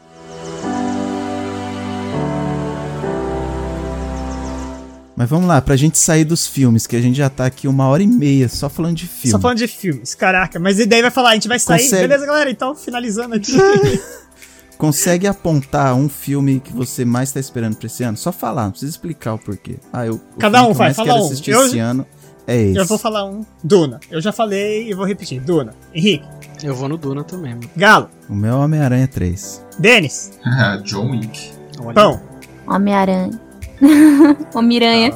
Mas vamos lá, pra gente sair dos filmes, que a gente já tá aqui uma hora e meia só falando de filme. Só falando de filmes, caraca. Mas e daí vai falar, a gente vai sair. Consegue. Beleza, galera? Então, finalizando aqui. Consegue apontar um filme que você mais tá esperando pra esse ano? Só falar, não precisa explicar o porquê. Ah, eu, Cada um vai, fala um. Eu- esse ano é esse. Eu vou falar um. Duna. Eu já falei e vou repetir. Duna. Henrique. Eu vou no Duna também, mano. Galo. O meu é Homem-Aranha 3. Denis. John Wick. Olha. Pão. Homem-Aranha. Homem-Aranha.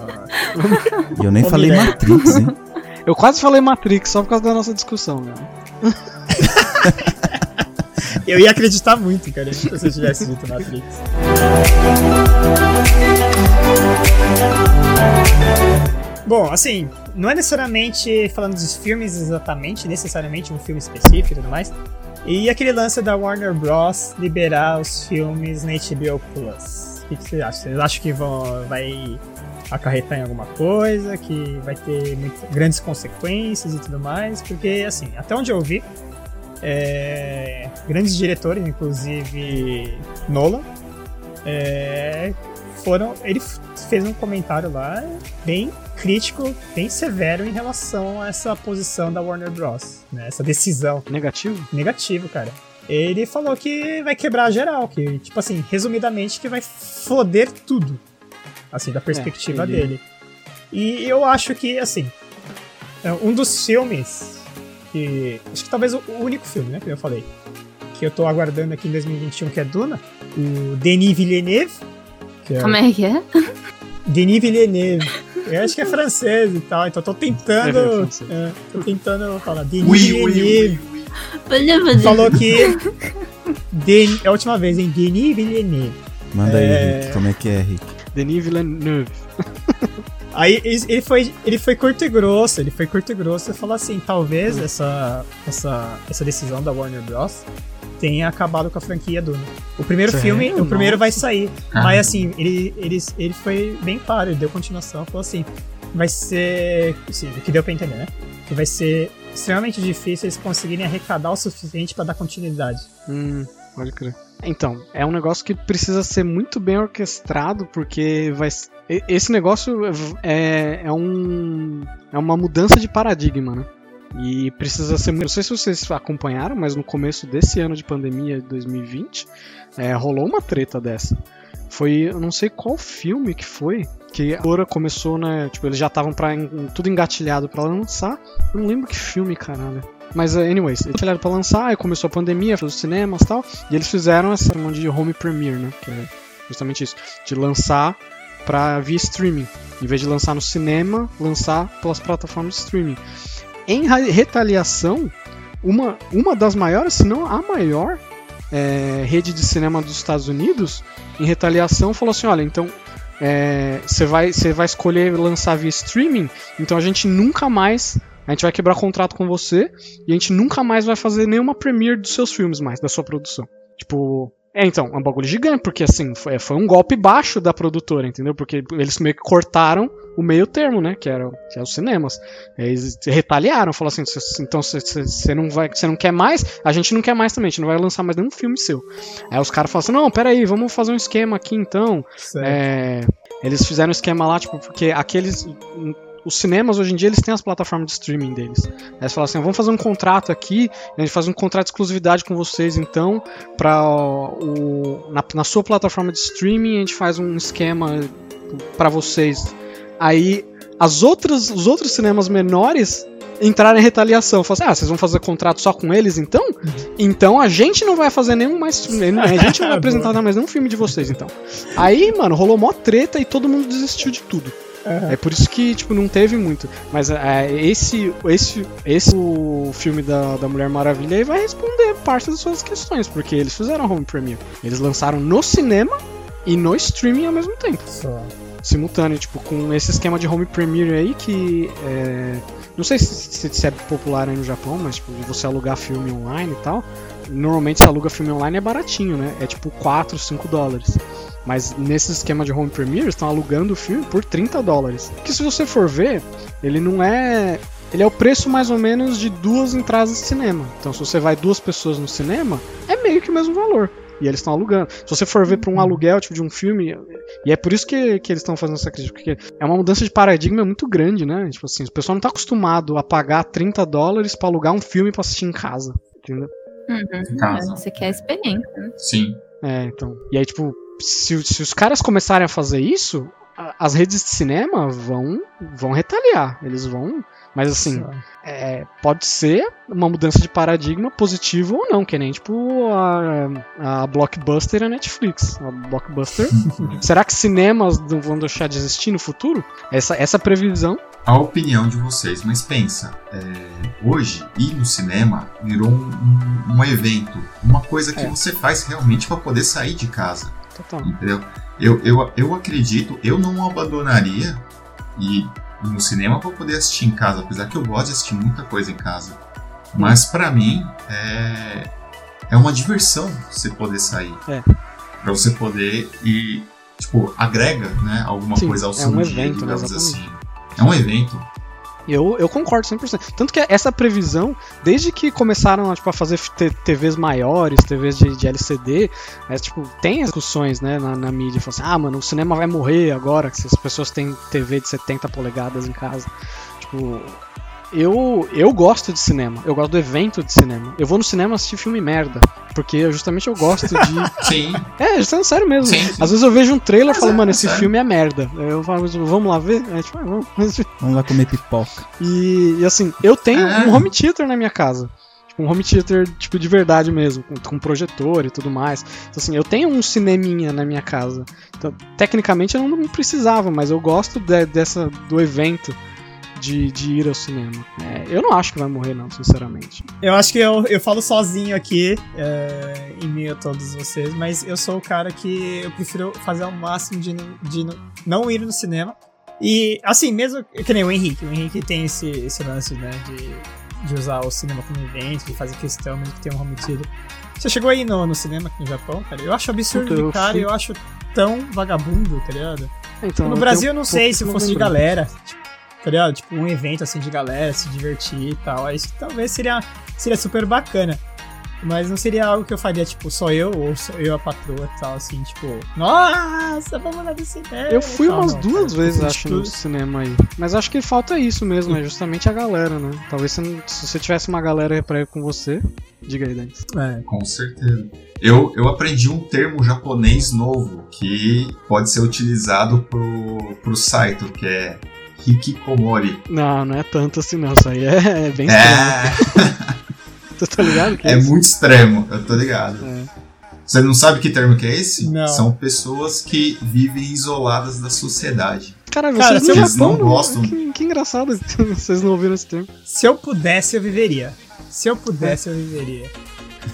E eu nem Ô, falei Mirella. Matrix, hein? Eu quase falei Matrix só por causa da nossa discussão, né? Eu ia acreditar muito, cara, se você tivesse dito Matrix. Bom, assim, não é necessariamente falando dos filmes exatamente, necessariamente um filme específico e tudo mais. E aquele lance da Warner Bros. liberar os filmes na HBO Plus. O que, que vocês acham? Vocês acham que vão, vai acarretar em alguma coisa, que vai ter muito- grandes consequências e tudo mais? Porque, assim, até onde eu vi, é, grandes diretores, inclusive Nolan, é, foram. Ele fez um comentário lá bem crítico, bem severo em relação a essa posição da Warner Bros. Né, essa decisão Negativo? negativo, cara. Ele falou que vai quebrar geral, que, tipo assim, resumidamente, que vai foder tudo. Assim, da perspectiva ele- dele. E eu acho que, assim, é um dos filmes que. Acho que talvez o único filme, né, que eu falei. Que eu tô aguardando aqui em 2021, que é Duna. O Denis Villeneuve. Que é Como é que é? Denis Villeneuve. Eu acho que é francês e tal, então eu tô É, é tentando. francês. é, tô tentando falar. Denis Ui, ui, Villeneuve ui, ui. Falou que. Den... É a última vez, hein? Denis Villeneuve. Manda aí, É. Rick. Como é que é, Rick? Denis Villeneuve. Aí ele foi, ele foi curto e grosso, ele foi curto e grosso e falou assim: talvez essa, essa, essa decisão da Warner Bros. tenha acabado com a franquia Duna. O primeiro Sério? filme, o primeiro vai Nossa. sair. Ah. Mas assim, ele, ele, ele foi bem claro, ele deu continuação, falou assim: vai ser. O que deu pra entender, né? Que vai ser extremamente difícil eles conseguirem arrecadar o suficiente pra dar continuidade. Hum, pode crer. Então, é um negócio que precisa ser muito bem orquestrado, porque vai. Esse negócio é, é um. É uma mudança de paradigma, né? E precisa ser muito. Não sei se vocês acompanharam, mas no começo desse ano de pandemia de 2020, é, rolou uma treta dessa. Foi. Eu não sei qual filme que foi. Que agora começou, né? Tipo, eles já estavam en- tudo engatilhado pra lançar. Eu não lembro que filme, caralho. Mas, uh, anyways, eles engatilhado pra lançar, aí começou a pandemia, foi os cinemas e tal. E eles fizeram essa chamam de home premiere, né? Que é justamente isso. De lançar pra via streaming. Em vez de lançar no cinema, lançar pelas plataformas de streaming. Em retaliação, uma, uma das maiores, se não a maior, é, rede de cinema dos Estados Unidos, em retaliação, falou assim: olha, então é, você vai, você vai escolher lançar via streaming, então a gente nunca mais. A gente vai quebrar contrato com você e a gente nunca mais vai fazer nenhuma premiere dos seus filmes mais, da sua produção. Tipo. É, então, é um bagulho gigante, porque assim, foi, foi um golpe baixo da produtora, entendeu? Porque eles meio que cortaram o meio termo, né? Que era, que era os cinemas. Eles retaliaram, falaram assim, "Cê- então você não vai, você não quer mais, a gente não quer mais também, a gente não vai lançar mais nenhum filme seu. Aí os caras falaram assim, não, peraí, vamos fazer um esquema aqui então. Certo. É, eles fizeram um esquema lá, tipo, porque aqueles. Os cinemas hoje em dia eles têm as plataformas de streaming deles. Aí eles falam assim: vamos fazer um contrato aqui, a gente faz um contrato de exclusividade com vocês, então, pra o, na, na sua plataforma de streaming, a gente faz um esquema pra vocês. Aí as outras, os outros cinemas menores entraram em retaliação. Falaram assim, ah, vocês vão fazer contrato só com eles então? Então a gente não vai fazer nenhum mais. A gente não vai apresentar mais nenhum filme de vocês, então. Aí, mano, rolou mó treta e todo mundo desistiu de tudo. É por isso que, tipo, não teve muito. Mas é, esse, esse, esse o filme da, da Mulher Maravilha aí vai responder parte das suas questões, porque eles fizeram home premiere. Eles lançaram no cinema e no streaming ao mesmo tempo Só. simultâneo, tipo, com esse esquema de home premiere aí que é, não sei se, se- se é popular aí no Japão, mas tipo, você alugar filme online e tal. Normalmente se aluga filme online é baratinho, né? É tipo 4, 5 dólares. Mas nesse esquema de home premiere estão alugando o filme por 30 dólares. Que se você for ver, ele não é ele é o preço mais ou menos de duas entradas de cinema. Então, se você vai duas pessoas no cinema, é meio que o mesmo valor. E eles estão alugando. Se você for ver pra um aluguel, tipo, de um filme. E é por isso que, que eles estão fazendo essa crítica. Porque é uma mudança de paradigma muito grande, né? Tipo assim, o pessoal não tá acostumado a pagar 30 dólares pra alugar um filme pra assistir em casa. Entendeu? Uhum. casa. Você quer a experiência, né? Sim. É, então. E aí, tipo, se, se os caras começarem a fazer isso, a- as redes de cinema vão, vão retaliar. Eles vão. Mas assim, é, pode ser uma mudança de paradigma positiva ou não, que nem tipo a, a Blockbuster e a Netflix. A Blockbuster. será que cinemas não vão deixar de existir no futuro? Essa, essa previsão. A opinião de vocês, mas pensa, é, hoje ir no cinema virou um, um- um evento, uma coisa que É. você faz realmente para poder sair de casa. Total. Entendeu? Eu, eu, eu acredito, eu não abandonaria ir no cinema para poder assistir em casa, apesar que eu gosto de assistir muita coisa em casa. Mas pra mim é, é uma diversão você poder sair. É. Pra você poder ir, tipo, agrega né, alguma Sim, coisa ao é seu um dia, evento, né, digamos exatamente. assim. É um evento. Eu, eu concordo 100%. Tanto que essa previsão, desde que começaram tipo, a fazer TVs maiores, TVs de, de LCD, é, tipo, tem discussões né, na, na mídia. Falam assim, ah, mano, o cinema vai morrer agora, que as pessoas têm TV de 70 polegadas em casa. Tipo, eu, eu gosto de cinema, eu gosto do evento de cinema. Eu vou no cinema assistir filme merda, porque justamente eu gosto de... Sim, é, isso é sério mesmo. sim, sim. Às vezes eu vejo um trailer e falo, é, mano, é esse sério. filme é merda. Eu falo, vamos lá ver? É, tipo, ah, vamos. Vamos lá comer pipoca. E, e, assim, eu tenho É. um home theater na minha casa. Tipo, um home theater, tipo, de verdade mesmo, com, com projetor e tudo mais. Então, assim, eu tenho um cineminha na minha casa. Então, tecnicamente eu não precisava, mas eu gosto de- dessa, do evento de, de ir ao cinema. É, eu não acho que vai morrer, não, sinceramente. Eu acho que eu, eu falo sozinho aqui, é, em meio a todos vocês, mas eu sou o cara que eu prefiro fazer ao máximo de, não- de não- ir no cinema. E, assim, mesmo que nem o Henrique, o Henrique tem esse, esse lance, né, de, de usar o cinema como evento, de fazer questão mesmo que tenha um home theater. Você chegou aí no, no cinema aqui no Japão, cara? Eu acho absurdo Puta, eu cara fui. e eu acho tão vagabundo, tá ligado? Então, no Brasil eu não sei se fosse de galera, tipo, tá ligado? Tipo, um evento assim de galera, se divertir e tal. Aí isso talvez seria, seria super bacana. Mas não seria algo que eu faria, tipo, só eu ou só eu a patroa e tal, assim, tipo, nossa, vamos lá no cinema. Eu fui tal, umas não, duas cara. vezes, acho, no cinema aí. Mas acho que falta isso mesmo, é justamente a galera, né? Talvez não- se você tivesse uma galera pra ir com você. Diga aí, Denis. É. Com certeza. Eu, eu aprendi um termo japonês novo que pode ser utilizado pro, pro Saito, que é Hikikomori. Não, não é tanto assim não. Isso aí é, é bem estranho. É, Tu tá ligado? Que é isso? muito extremo, eu tô ligado. É. Você não sabe que termo que é esse? Não. São pessoas que vivem isoladas da sociedade. Cara, Cara, vocês no Japão não gostam. Que, que engraçado que vocês não ouviram esse termo. Se eu pudesse, eu viveria. Se eu pudesse, eu viveria.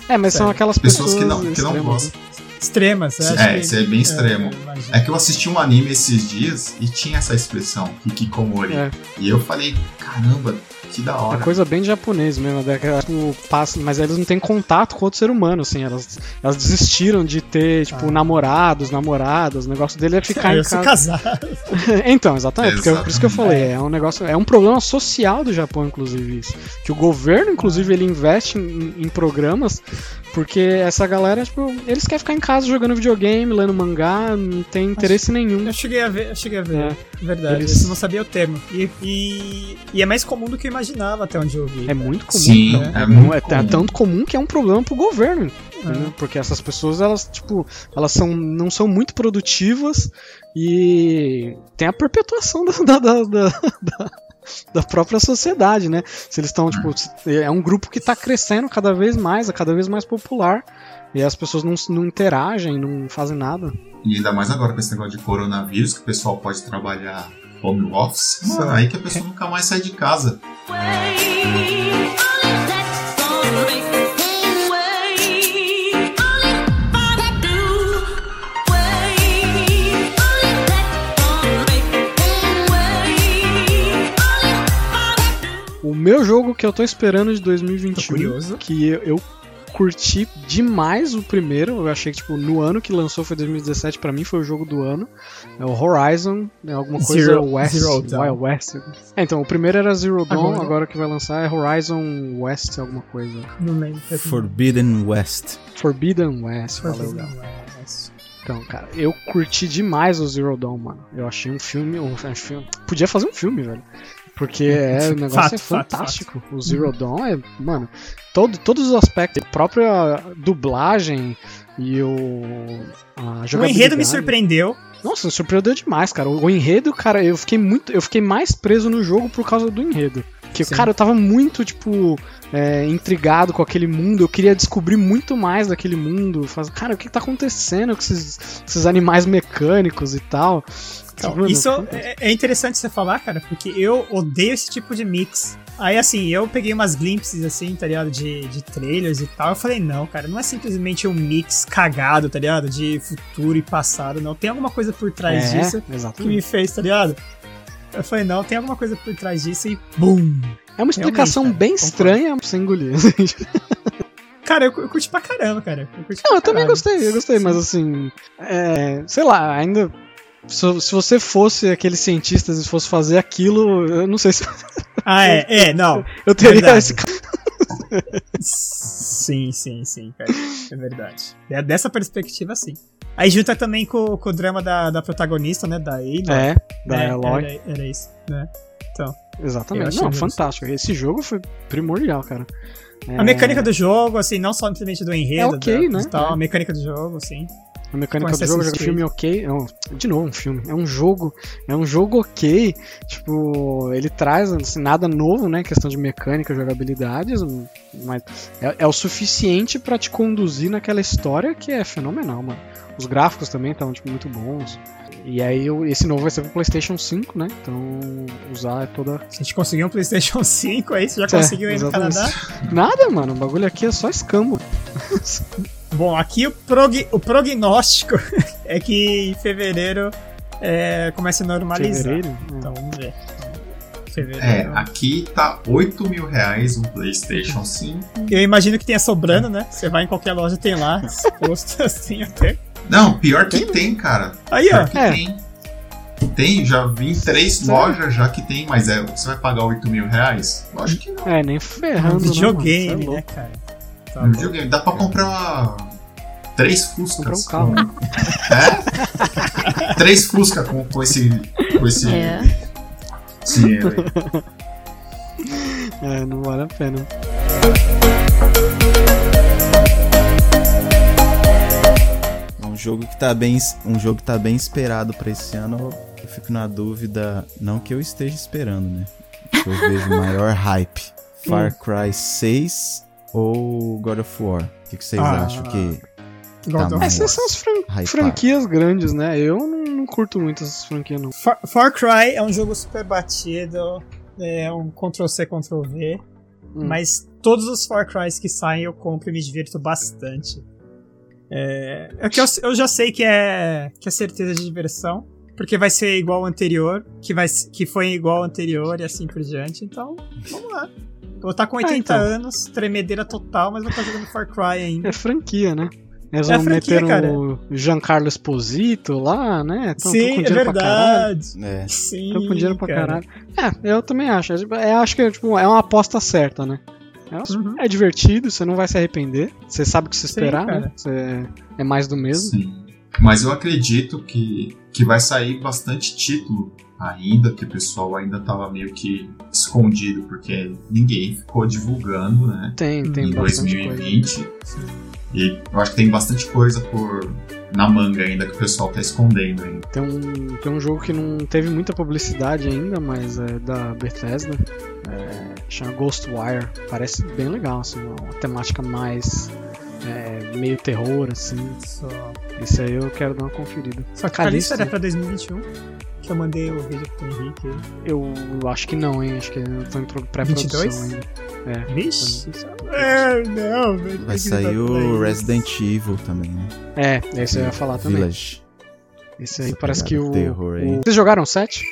É, mas são Sério. aquelas pessoas, Pessoas que não, que não gostam. Extremas, acho É, isso é bem extremo. eu imagino. É que eu assisti um anime esses dias e tinha essa expressão, Hikikomori. É. E eu falei, caramba, que da É hora. coisa bem de japonês mesmo, daquela, tipo, passa, mas eles não têm contato com outro ser humano, assim, elas, elas desistiram de ter, tipo, Ah. namorados, namoradas, o negócio dele é ficar eu em casa. casado. então, exatamente, porque, por isso que eu falei, é um negócio, é um problema social do Japão, inclusive, isso. Que o governo, inclusive, ele investe em, em programas porque essa galera, tipo, eles querem ficar em casa jogando videogame, lendo mangá, não tem interesse nenhum. Eu cheguei a ver, eu cheguei a ver. É. Verdade, Eles- eu não sabia o termo. E, e, e é mais comum do que eu imaginava até onde eu vi. É muito comum. Sim, né? é muito é, é comum. tanto comum que é um problema pro governo. É. né? Porque essas pessoas, elas, tipo, elas são, não são muito produtivas e tem a perpetuação da, da, da, da- da- própria sociedade, né? Se eles estão, tipo, se- é um grupo que tá crescendo cada vez mais, é cada vez mais popular. E as pessoas não, não interagem, não fazem nada. E ainda mais agora com esse negócio de coronavírus, que o pessoal pode trabalhar home office. Mano, aí que a pessoa nunca mais sai de casa. O meu jogo que eu tô esperando de Tô 2021, curioso. que eu, eu curti demais o primeiro. Eu achei que, tipo, no ano que lançou foi 2017, pra mim foi o jogo do ano. É o Horizon, é alguma coisa Zero- West, Zero Dawn. Wild West. É, então, o primeiro era Zero Dawn, Agora- agora, que vai lançar é Horizon West, alguma coisa. Não lembro. Forbidden West. Forbidden West, valeu, Léo. Então, cara, eu curti demais o Zero Dawn, mano. Eu achei um filme. Um, um filme podia fazer um filme, velho. Porque é, o negócio Fato, é fato, fantástico. O Zero Dawn é, mano, todo, todos os aspectos, a própria dublagem e o. O enredo me surpreendeu. Nossa, surpreendeu demais, cara. O, o enredo, cara, eu fiquei muito. Eu fiquei mais preso no jogo por causa do enredo. Que, Sim. cara, eu tava muito, tipo, é, intrigado com aquele mundo. Eu queria descobrir muito mais daquele mundo. Faz, cara, o que tá acontecendo com esses, esses animais mecânicos e tal? Então, isso fantástico. é, é interessante você falar, cara, porque eu odeio esse tipo de mix. Aí, assim, eu peguei umas glimpses, assim, tá ligado? De, de trailers e tal. Eu falei, não, cara, não é simplesmente um mix cagado, tá ligado? De futuro e passado, não. Tem alguma coisa por trás é, disso que exatamente. me fez, tá ligado? Eu falei, não, tem alguma coisa por trás disso e BUM! É uma explicação cara, bem concordo. estranha pra você engolir. Cara, eu, eu curti pra caramba, cara. Eu curti Não, pra eu também gostei, eu gostei, mas assim. É, sei lá, ainda. Se, se você fosse aqueles cientistas e fosse fazer aquilo, eu não sei se Ah, é, é, não. eu teria Verdade. esse. Sim, sim, sim, cara. É verdade. É dessa perspectiva, sim. Aí junta também com, com o drama da, da protagonista, né? Da Ada. É, da É, Eloy. Era, era isso, né? Eu Exatamente. Não, fantástico. Esse jogo foi primordial, cara. É, A mecânica do jogo, assim, não só simplesmente do enredo, É ok, da- né? tal, É. a mecânica do jogo, sim. A mecânica do jogo, Assassin's jogo filme ok. Não, de novo, um filme. É um jogo. É um jogo ok. Tipo, ele traz assim, nada novo, né? Questão de mecânica, jogabilidades. Mas é, é o suficiente pra te conduzir naquela história que é fenomenal, mano. Os gráficos também estavam tipo, muito bons. E aí esse novo vai ser pro PlayStation 5, né? Então usar toda. Se a gente conseguiu um PlayStation 5 aí, você já É, conseguiu aí no. Canadá? Nada, mano. O bagulho aqui é só escambo. Bom, aqui o, prog, o prognóstico é que em fevereiro é, comece a normalizar. Fevereiro. Então vamos ver. Fevereiro. É, aqui tá 8 mil reais um PlayStation 5. Eu imagino que tenha sobrando, né? Você vai em qualquer loja, tem lá, exposto assim até. Não, pior que tem, cara. Aí, ó. Pior que É. tem. Tem, já vi em três Sério? lojas já que tem, mas é, você vai pagar 8 mil reais? Lógico que não. É, nem Um ferrando. videogame, né, mano? Cê é né, cara? Tá No videogame, dá pra comprar três Comprar um Fuscas. carro. né? É? três Fusca com, com esse, com esse É. dinheiro aí. É, não vale a pena. Um jogo que tá bem, um jogo que tá bem esperado pra esse ano. Eu fico na dúvida, não que eu esteja esperando, né? Que eu vejo maior hype. Far Cry 6 ou God of War? O que, que vocês Ah, acham que God Tá of Essas são as fran- franquias grandes, né? Eu não, não curto muito essas franquias, não. Far, Far Cry é um jogo super batido, é um Ctrl-C, Ctrl-V, Hum. mas todos os Far Crys que saem eu compro e me divirto bastante. É, é que eu, eu já sei que é, que é certeza de diversão, porque vai ser igual ao anterior, que, vai, que foi igual ao anterior e assim por diante, então vamos lá. Eu vou estar com 80 então. anos, tremedeira total, mas vou estar jogando Far Cry ainda. É franquia, né? Eles É a vão franquia, meter cara. o Giancarlo Esposito lá, né? Tão- tão Sim, com é verdade. É. Sim, Tô com dinheiro pra cara. caralho. É, eu também acho. É, acho que tipo, é uma aposta certa, né? É, Uhum. é divertido, você não vai se arrepender. Você sabe o que se Sim, esperar, né? cara. Você- é mais do mesmo. Sim. Mas eu acredito que, que vai sair bastante título ainda, que o pessoal ainda tava meio que escondido, porque ninguém ficou divulgando, né? Tem, tem em bastante coisa. 2020. E eu acho que tem bastante coisa por na manga ainda que o pessoal tá escondendo ainda. Tem um, tem um jogo que não teve muita publicidade ainda, mas é da Bethesda. É, chama Ghostwire. Parece bem legal, assim, uma temática mais é, meio terror, assim. Só, Isso aí eu quero dar uma conferida. só que a lista era pra 2021, que eu mandei o vídeo pro Henrique. Eu acho que não, hein? Acho que eu tô em pro- pré-produção 22? ainda. É. Vixe! É, não, velho. Vai que sair pra o. Resident Evil também, né? É, esse eu ia falar também. Village. Esse aí Essa parece que pegada o, o- Vocês jogaram o 7?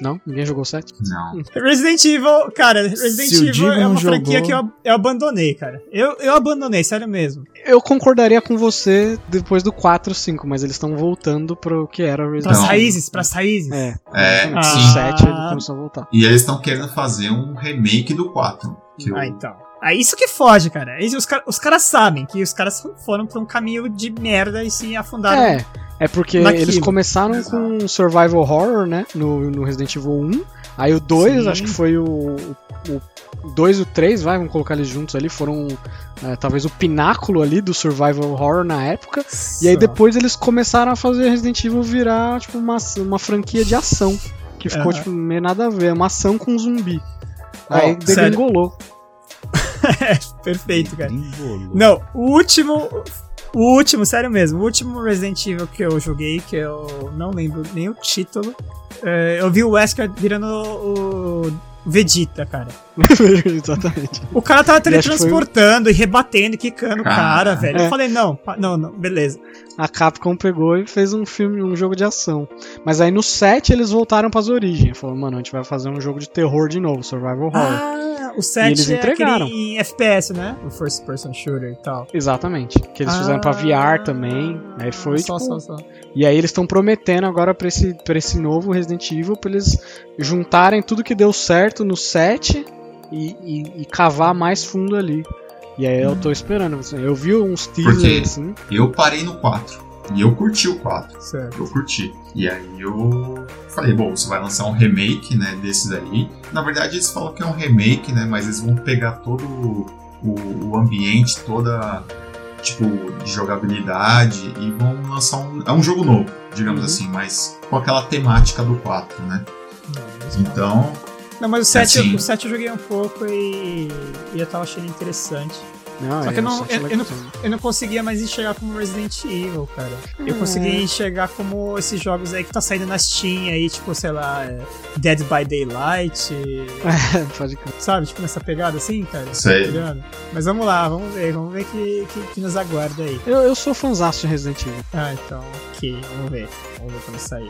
Não? Ninguém jogou o 7? Não. Resident Evil, cara, Resident Se Evil é uma franquia jogou- que eu, eu abandonei, cara. Eu, eu abandonei, sério mesmo. Eu concordaria com você depois do 4 5, mas eles estão voltando pro que era o Resident Pras Não. raízes, pras raízes. É, É, o 7 ele Ah. começou a voltar. E eles estão querendo fazer um remake do 4. Que Ah, eu- então. É isso que foge, cara. É isso- Os, car- os caras sabem que os caras foram pra um caminho de merda e se afundaram. É, é porque naquilo. eles começaram com survival horror, né, no, no Resident Evil 1. Aí o 2, Sim. acho que foi o, o, o 2 e o 3, vai, vamos colocar eles juntos ali, foram é, talvez o pináculo ali do survival horror na época. E aí depois eles começaram a fazer Resident Evil virar, tipo, uma, uma franquia de ação. Que ficou, Aham. tipo, meio nada a ver, uma ação com zumbi. Ó, Aí degringolou. É, perfeito, cara. Não, o último. O último, sério mesmo, o último Resident Evil que eu joguei, que eu não lembro nem o título, é, eu vi o Wesker virando o Vegeta, cara. Exatamente. O cara tava E acho que foi teletransportando e rebatendo e quicando o cara, Cara. velho. É. Eu falei, não, não, não, beleza. A Capcom pegou e fez um filme, um jogo de ação. Mas aí no 7 eles voltaram pras origens. Falaram, mano, a gente vai fazer um jogo de terror de novo, survival horror. Ah, o E 7 eles é entregaram. aquele em FPS, né? O First Person Shooter e tal. Exatamente. Que eles fizeram pra VR também. Aí foi Ah, só, tipo, só, só. E aí eles estão prometendo agora pra esse, pra esse novo Resident Evil pra eles juntarem tudo que deu certo no 7 e, e- e cavar mais fundo ali. E aí eu tô esperando. assim, Eu vi uns teasers Porque- assim. Eu parei no 4. E eu curti o 4. Certo. Eu curti. E aí eu falei, bom, você vai lançar um remake, né, desses aí. Na verdade, eles falam que é um remake, né, mas eles vão pegar todo o, o ambiente, toda, tipo, de jogabilidade e vão lançar um... É um jogo novo, digamos Uhum. assim, mas com aquela temática do 4, né. Então, Não, mas o 7, Assim. o 7 eu joguei um pouco e, e eu tava achando interessante. Não, Só é, que eu não- é eu- eu legal. Eu não conseguia mais enxergar como Resident Evil, cara. Eu Hum. conseguia enxergar como esses jogos aí que tá saindo na Steam aí, tipo, sei lá, é, Dead by Daylight, É, pode crer. sabe? Tipo, nessa pegada assim, cara. Sei. Tá? Mas vamos lá, vamos ver, vamos ver que, que, que nos aguarda aí. Eu, eu sou fãzaço de Resident Evil. Ah, então, ok, vamos ver. Vamos ver quando sair.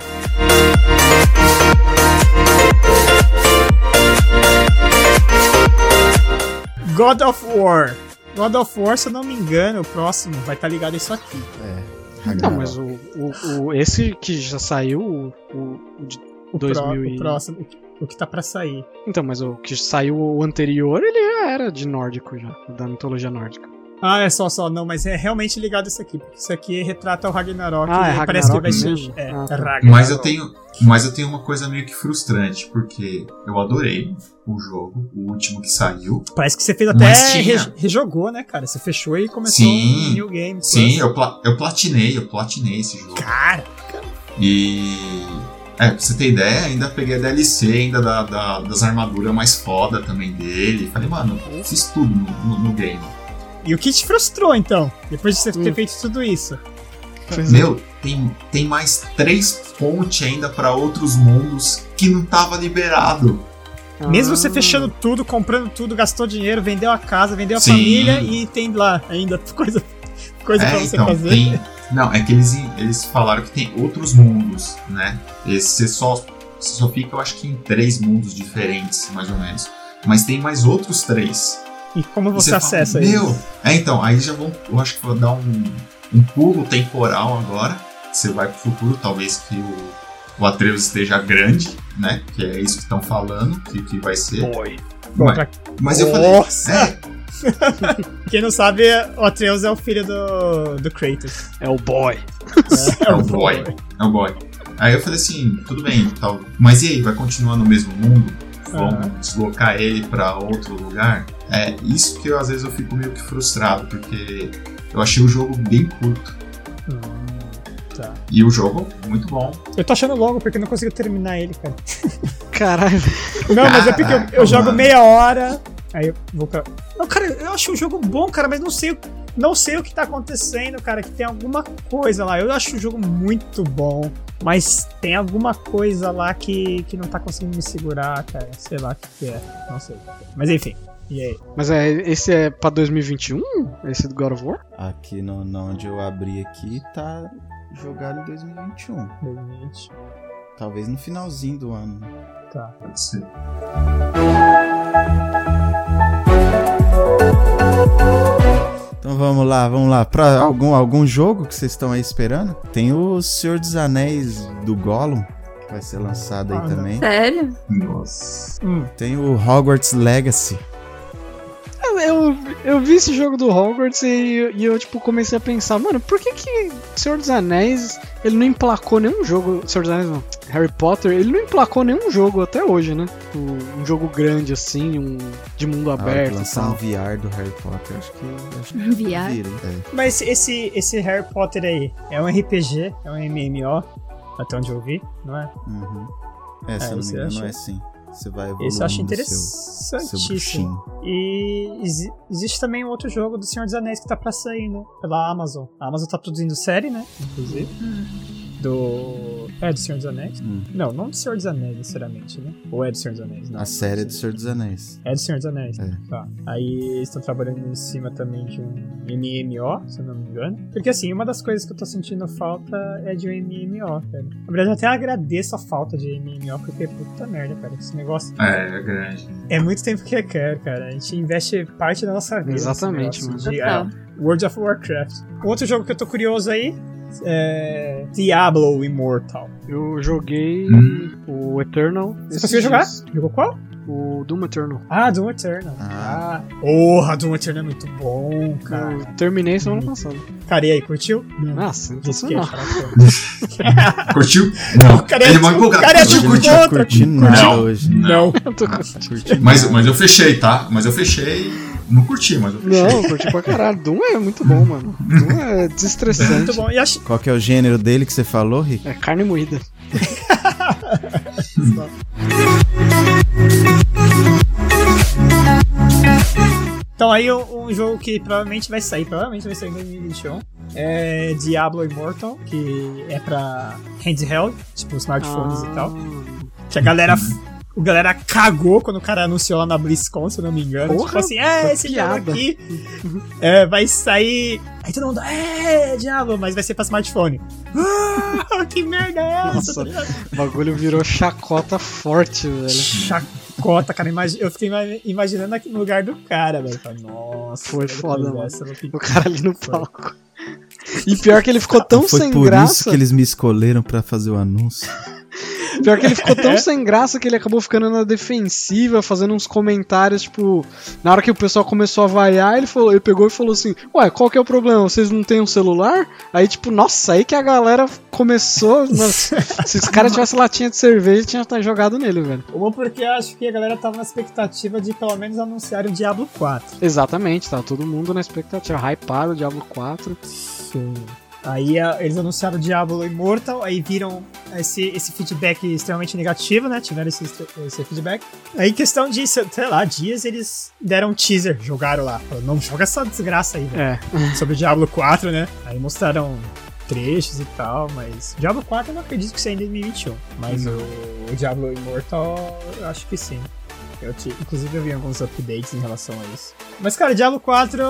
God of War. God of War, se eu não me engano, o próximo vai estar ligado a isso aqui. É. Não, mas o, o, o- esse que já saiu, o, o- o de- O, pró- 2000 e- o próximo, o que tá pra sair. então, mas o que saiu o anterior, ele já era de nórdico já, da mitologia nórdica. Ah, é só, só, não, mas é realmente ligado a isso aqui, porque isso aqui retrata o Ragnarok. Ah, é e parece que vai Ragnarok ser. mesmo? É, Ah, é tá. Ragnarok. mas eu tenho, mas eu tenho uma coisa meio que frustrante, porque eu adorei o jogo, o último que saiu. Parece que você fez até. Re- rejogou, né, cara? Você fechou e começou Sim, um new game. Sim, eu, pla- eu platinei, eu platinei esse jogo. Cara, E. É, pra você ter ideia, ainda peguei a DLC ainda da, da- das armaduras mais foda também dele. Falei, mano, fiz tudo no, no- no game. E o que te frustrou então? Depois de você ter Hum. feito tudo isso? Pois é. Meu, tem, tem mais três pontes ainda pra outros mundos que não tava liberado. Mesmo você Ah. fechando tudo, comprando tudo, gastou dinheiro, vendeu a casa, vendeu a Sim. família e tem lá ainda coisa, coisa pra É, você então, fazer. tem. Não, é que eles, eles falaram que tem outros mundos, né? Esse você só, você só fica, eu acho que em três mundos diferentes, mais ou menos. Mas tem mais outros três. E como E você, fala, acessa Meu, isso? é então, aí já vão, eu acho que vou dar um, um pulo temporal agora. Você vai pro futuro, talvez que o, o Atreus esteja grande, né? Que é isso que estão falando, que, que vai ser. Bom, Mas, mas eu falei, Nossa! é, quem não sabe, o Atreus é o filho do, do Kratos. É o boy. é o boy, é o boy. Aí eu falei assim, tudo bem, tal, mas e aí, vai continuar no mesmo mundo? Vão deslocar ele pra outro lugar? É isso que eu, às vezes eu fico meio que frustrado, porque eu achei o jogo bem curto. Hum, tá. E o jogo, muito bom. Eu tô achando logo porque eu não consigo terminar ele, cara. Caralho. Não, mas é porque eu, eu jogo mano. meia hora, aí eu vou pra. Não, cara, eu acho o jogo bom, cara, mas não sei, o- não sei o que tá acontecendo, cara, que tem alguma coisa lá. Eu acho o jogo muito bom, mas tem alguma coisa lá que, que não tá conseguindo me segurar, cara. Sei lá o que, que é. Não sei. Mas enfim. E aí? Mas é, esse é pra 2021? Esse do God of War? Aqui no, no onde eu abri aqui tá jogado em 2021. 2020. Talvez no finalzinho do ano. Tá. Pode ser. Então vamos lá, vamos lá. Pra algum, algum jogo que vocês estão aí esperando? Tem o Senhor dos Anéis do Gollum, que vai ser lançado aí Ah, também. Sério? Nossa. Hum. Tem o Hogwarts Legacy. Eu, eu, eu vi esse jogo do Hogwarts e, e eu, tipo, comecei a pensar, mano, por que que Senhor dos Anéis, ele não emplacou nenhum jogo, Senhor dos Anéis não, Harry Potter, ele não emplacou nenhum jogo até hoje, né? O- um jogo grande, assim, um de mundo que aberto lançar um. VR do Harry Potter, acho que. Acho que VR? vira? É. Mas esse, esse Harry Potter aí é um RPG, é um MMO, até onde eu vi, não é? Uhum. É, se eu não me engano, é assim. Você vai evoluindo Esse eu acho seu, seu interessantíssimo. E exi- existe também um outro jogo do Senhor dos Anéis que tá pra sair, né? Pela Amazon. A Amazon tá produzindo série, né? Inclusive. Do. É do Senhor dos Anéis? Hum. Não, não do Senhor dos Anéis, necessariamente, né? Ou é do Senhor dos Anéis? Não, A série é do. Senhor dos Anéis. É do Senhor dos Anéis. É. Tá. Aí eles estão trabalhando em cima também de um MMO, se eu não me engano. Porque assim, uma das coisas que eu tô sentindo falta é de um MMO, cara. Na verdade, eu até agradeço a falta de MMO, porque puta merda, cara. Esse negócio É, é grande. é muito tempo que requer, cara. A gente investe parte da nossa vida. Exatamente, negócio mano. de, é, World of Warcraft. Outro jogo que eu tô curioso aí é Diablo Immortal. Eu joguei Hum. o Eternal. Você conseguiu jogar? Jogou qual? O Doom Eternal. Ah, Doom Eternal. Ah. Ah, porra, Doom Eternal é muito bom, cara. Eu terminei semana passada. Cara, e aí, curtiu? Nossa, Disse que ia sensacional. Curtiu? Não. cara é Ele mal empolgado. cara é Curtiu, tipo curtiu. contra. Curti nada Não. hoje. Não. Eu tô Nossa, curti Mas, mas eu fechei, tá? Mas eu fechei. Não curti, mas eu fechei. Não, eu curti pra caralho. Doom é muito bom, mano. Doom é Muito desestressante. bom. E acho... Qual que é o gênero dele que você falou, Rick? É carne moída. Então aí um um jogo que provavelmente vai sair, provavelmente vai sair em 2021. É Diablo Immortal, que é pra handheld, tipo smartphones e tal. Que a galera. O galera cagou quando o cara anunciou lá na BlizzCon, se eu não me engano. Porra, tipo assim, é, foi esse piada. jogo aqui é, vai sair. Aí todo mundo, é, Diablo, mas vai ser pra smartphone. Ah, que merda é essa? Nossa. O bagulho virou chacota forte, velho. Chacota, cara. imagi- Eu fiquei ima- imaginando aqui no lugar do cara, velho. Nossa, Foi foda, mano. O cara ali no palco. E pior que ele ficou tão Foi sem por graça. isso que eles me escolheram pra fazer o anúncio. Pior que ele ficou tão sem graça que ele acabou ficando na defensiva, fazendo uns comentários, tipo, na hora que o pessoal começou a vaiar, ele falou, ele pegou e falou assim: "Ué, qual que é o problema? Vocês não têm um celular?" Aí tipo, nossa, aí que a galera começou, mas, se esse cara tivesse latinha de cerveja, tinha até jogado nele, velho. Uma porque eu acho que a galera tava na expectativa de pelo menos anunciar o Diablo 4. Exatamente, tá todo mundo na expectativa, hypado o Diablo 4. Sim. Aí a- eles anunciaram Diablo Immortal, aí viram esse, esse feedback extremamente negativo, né? Tiveram esse, esse feedback. Aí, em questão de, sei lá, dias, eles deram um teaser, jogaram lá. Falaram, não joga essa desgraça aí, velho. É. Sobre Diablo 4, né? Aí mostraram trechos e tal, mas. Diablo 4 eu não acredito que seja em 2021. Mas o, o Diablo Immortal, eu acho que sim. Eu te- inclusive eu vi alguns updates em relação a isso. Mas, cara, Diablo 4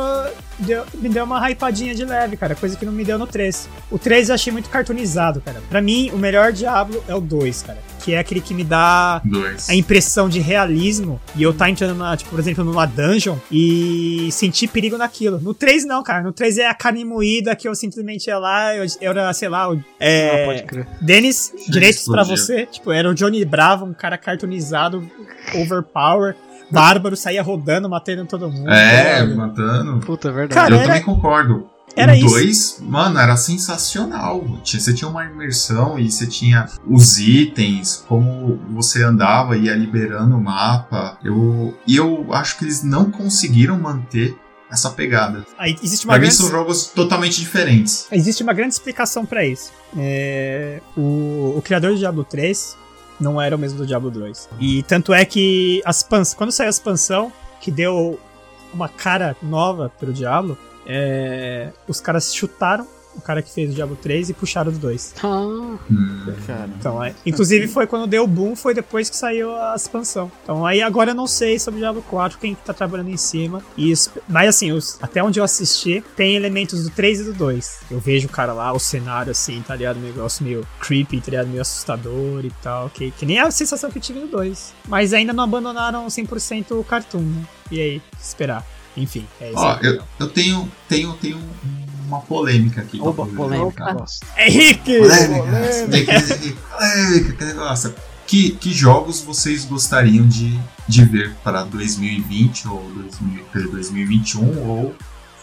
deu- me deu uma hypadinha de leve, cara. Coisa que não me deu no 3. O 3 eu achei muito cartoonizado, cara. Pra mim, o melhor Diablo é o 2, cara. Que é aquele que me dá Dois. a impressão de realismo e eu tá entrando, na, tipo, por exemplo, numa dungeon e sentir perigo naquilo. No 3 não, cara. No 3 é a carne moída que eu simplesmente ia lá, eu, eu era, sei lá, o, é, Ah, pode crer. Denis, direitos pra explodir. você. Tipo, era o Johnny Bravo, um cara cartoonizado, overpower, bárbaro, saía rodando, matando todo mundo. É, Sabe? matando. Puta, é verdade. Cara, eu era- também concordo. Era o isso. 2, mano, era sensacional. Você tinha uma imersão e você tinha os itens, como você andava e ia liberando o mapa. Eu, e eu acho que eles não conseguiram manter essa pegada. Aí existe uma Pra mim grande... são jogos totalmente diferentes. Existe uma grande explicação pra isso. É, o, o criador do Diablo 3 não era o mesmo do Diablo 2. E tanto é que as pans, quando saiu a expansão, que deu uma cara nova pro Diablo, é, os caras chutaram o cara que fez o Diablo 3 e puxaram do 2. Ah, Hum, Cara, Então, é, inclusive foi quando deu o boom, foi depois que saiu a expansão. Então aí agora eu não sei sobre o Diablo 4, quem que tá trabalhando em cima. E isso, mas assim, os- até onde eu assisti, tem elementos do 3 e do 2. Eu vejo o cara lá, o cenário assim, tá ligado? Um negócio meio creepy, tá ligado? Meio assustador e tal. Que, que nem a sensação que eu tive no 2. Mas ainda não abandonaram 100% o cartoon, né? E aí, esperar. Enfim, é isso. Ó, eu, eu tenho, tenho, tenho uma polêmica aqui. oba, pra polêmica. Opa. gosto. Henrique! Polêmica! Tem que- Polêmica, que negócio. Que, que jogos vocês gostariam de, de ver para 2020 ou 2000, para 2021 ou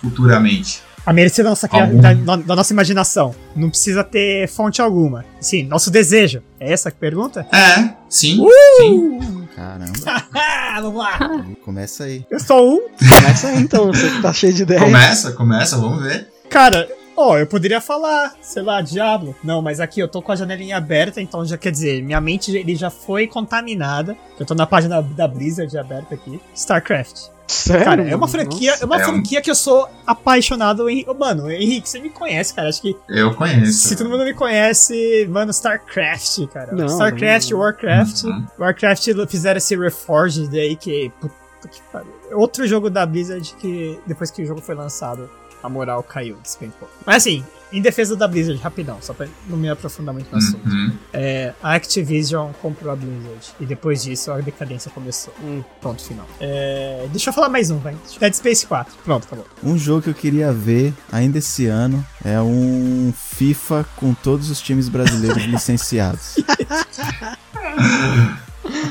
futuramente? A mercê da nossa, da, da- da nossa imaginação. Não precisa ter fonte alguma. Sim, nosso desejo. É essa a pergunta? É, sim, Uh! sim. caramba. Vamos lá! Começa aí. Eu sou um. Começa aí então, você que tá cheio de ideia. Começa, começa, vamos ver. Cara, ó, eu poderia falar, sei lá, Diablo. Não, mas aqui eu tô com a janelinha aberta, então já quer dizer, minha mente ele já foi contaminada. Eu tô na página da Blizzard aberta aqui. StarCraft. Sério? Cara, é uma franquia, é uma É um- franquia que eu sou apaixonado em. Ô, Mano, Henrique, você me conhece, cara. Acho que Eu conheço. se todo mundo me conhce, mano, StarCraft, cara. Não, StarCraft, não. Warcraft. Uhum. Warcraft fizeram esse Reforged aí que. Puta que pariu. Outro jogo da Blizzard que depois que o jogo foi lançado, a moral caiu, despencou. Mas assim, em defesa da Blizzard, rapidão, só pra não me aprofundar muito no assunto. Uhum. É, a Activision comprou a Blizzard e depois disso a decadência começou. Hum. Ponto final. É, deixa eu falar mais um, vai. Dead Space 4. Pronto, acabou. Um jogo que eu queria ver ainda esse ano é um FIFA com todos os times brasileiros licenciados.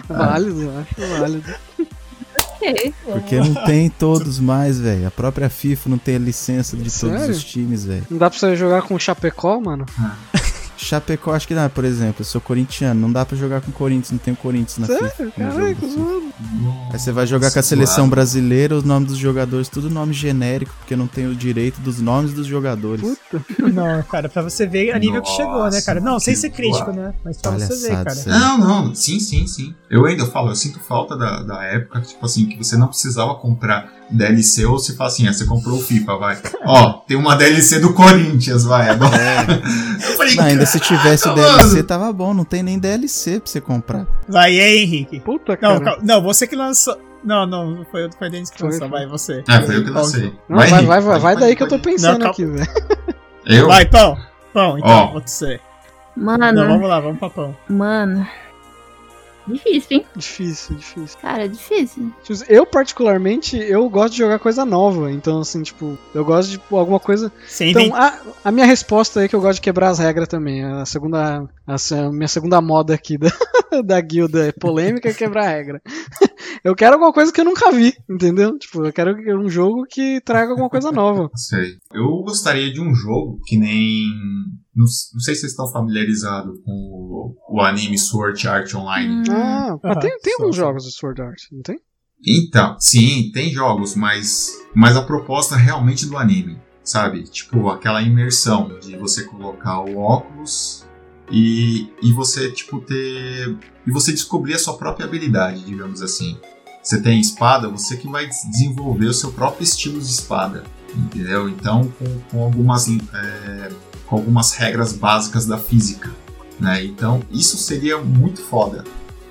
Válido, acho válido. Ok. Porque não tem todos mais, velho. A própria FIFA não tem a licença de todos Sério? os times, velho. Não dá pra você jogar com o Chapecó, mano? Chapecó, acho que dá, por exemplo. Eu sou corintiano, não dá pra jogar com Corinthians, não tem o Corinthians na Sério? FIFA. Caraca, FIFA. mano. Aí você vai jogar com a seleção brasileira, os nomes dos jogadores, tudo nome genérico, porque não tem o direito dos nomes dos jogadores. Puta. Não, cara, pra você ver a nível que chegou, né, cara? Não, sem ser crítico, né? Mas pra você ver, cara. sério. Não, não, sim, sim, sim. Eu ainda falo, eu sinto falta da, da época, tipo assim, que você não precisava comprar DLC ou se fala assim, ah, você comprou o FIFA, vai. Ó, tem uma DLC do Corinthians, vai. Agora. Eu falei, Não, ainda se tivesse Mano. DLC, tava bom. Não tem nem DLC pra você comprar. Vai aí, Henrique. Puta, Não, cara. cal- não, você que lançou. Não, não, não foi, foi o Denis que Foi, lançou, foi. vai, você. Ah, foi eu que lancei. Não, vai, vai, Henrique, vai, pode, vai pode, daí que eu tô pode. pensando Não, aqui, velho. Eu? Vai, pão. Pão, então, Ó. você. Mano, Não, vamos lá, vamos pra pão. mano. Difícil, hein? Difícil, difícil. Cara, difícil. Eu, particularmente, eu gosto de jogar coisa nova. Então, assim, tipo, eu gosto de tipo, alguma coisa. Sem Então, a, a minha resposta é que eu gosto de quebrar as regras também. A segunda. A, a minha segunda moda aqui da, da guilda é polêmica e quebrar a regra. Eu quero alguma coisa que eu nunca vi, entendeu? Tipo, eu quero um jogo que traga alguma coisa nova. Sei. Eu gostaria de um jogo que nem. Não, não sei se vocês estão familiarizados com o, o anime Sword Art Online. Hum, Ah, mas tem, tem alguns jogos de Sword Art, não tem? Então, sim, tem jogos, mas, mas a proposta realmente do anime, sabe? Tipo, aquela imersão de você colocar o óculos e, e você, tipo, ter. E você descobrir a sua própria habilidade, digamos assim. Você tem espada, você que vai desenvolver o seu próprio estilo de espada, entendeu? Então, com, com algumas, é, com algumas regras básicas da física, né? Então, isso seria muito foda,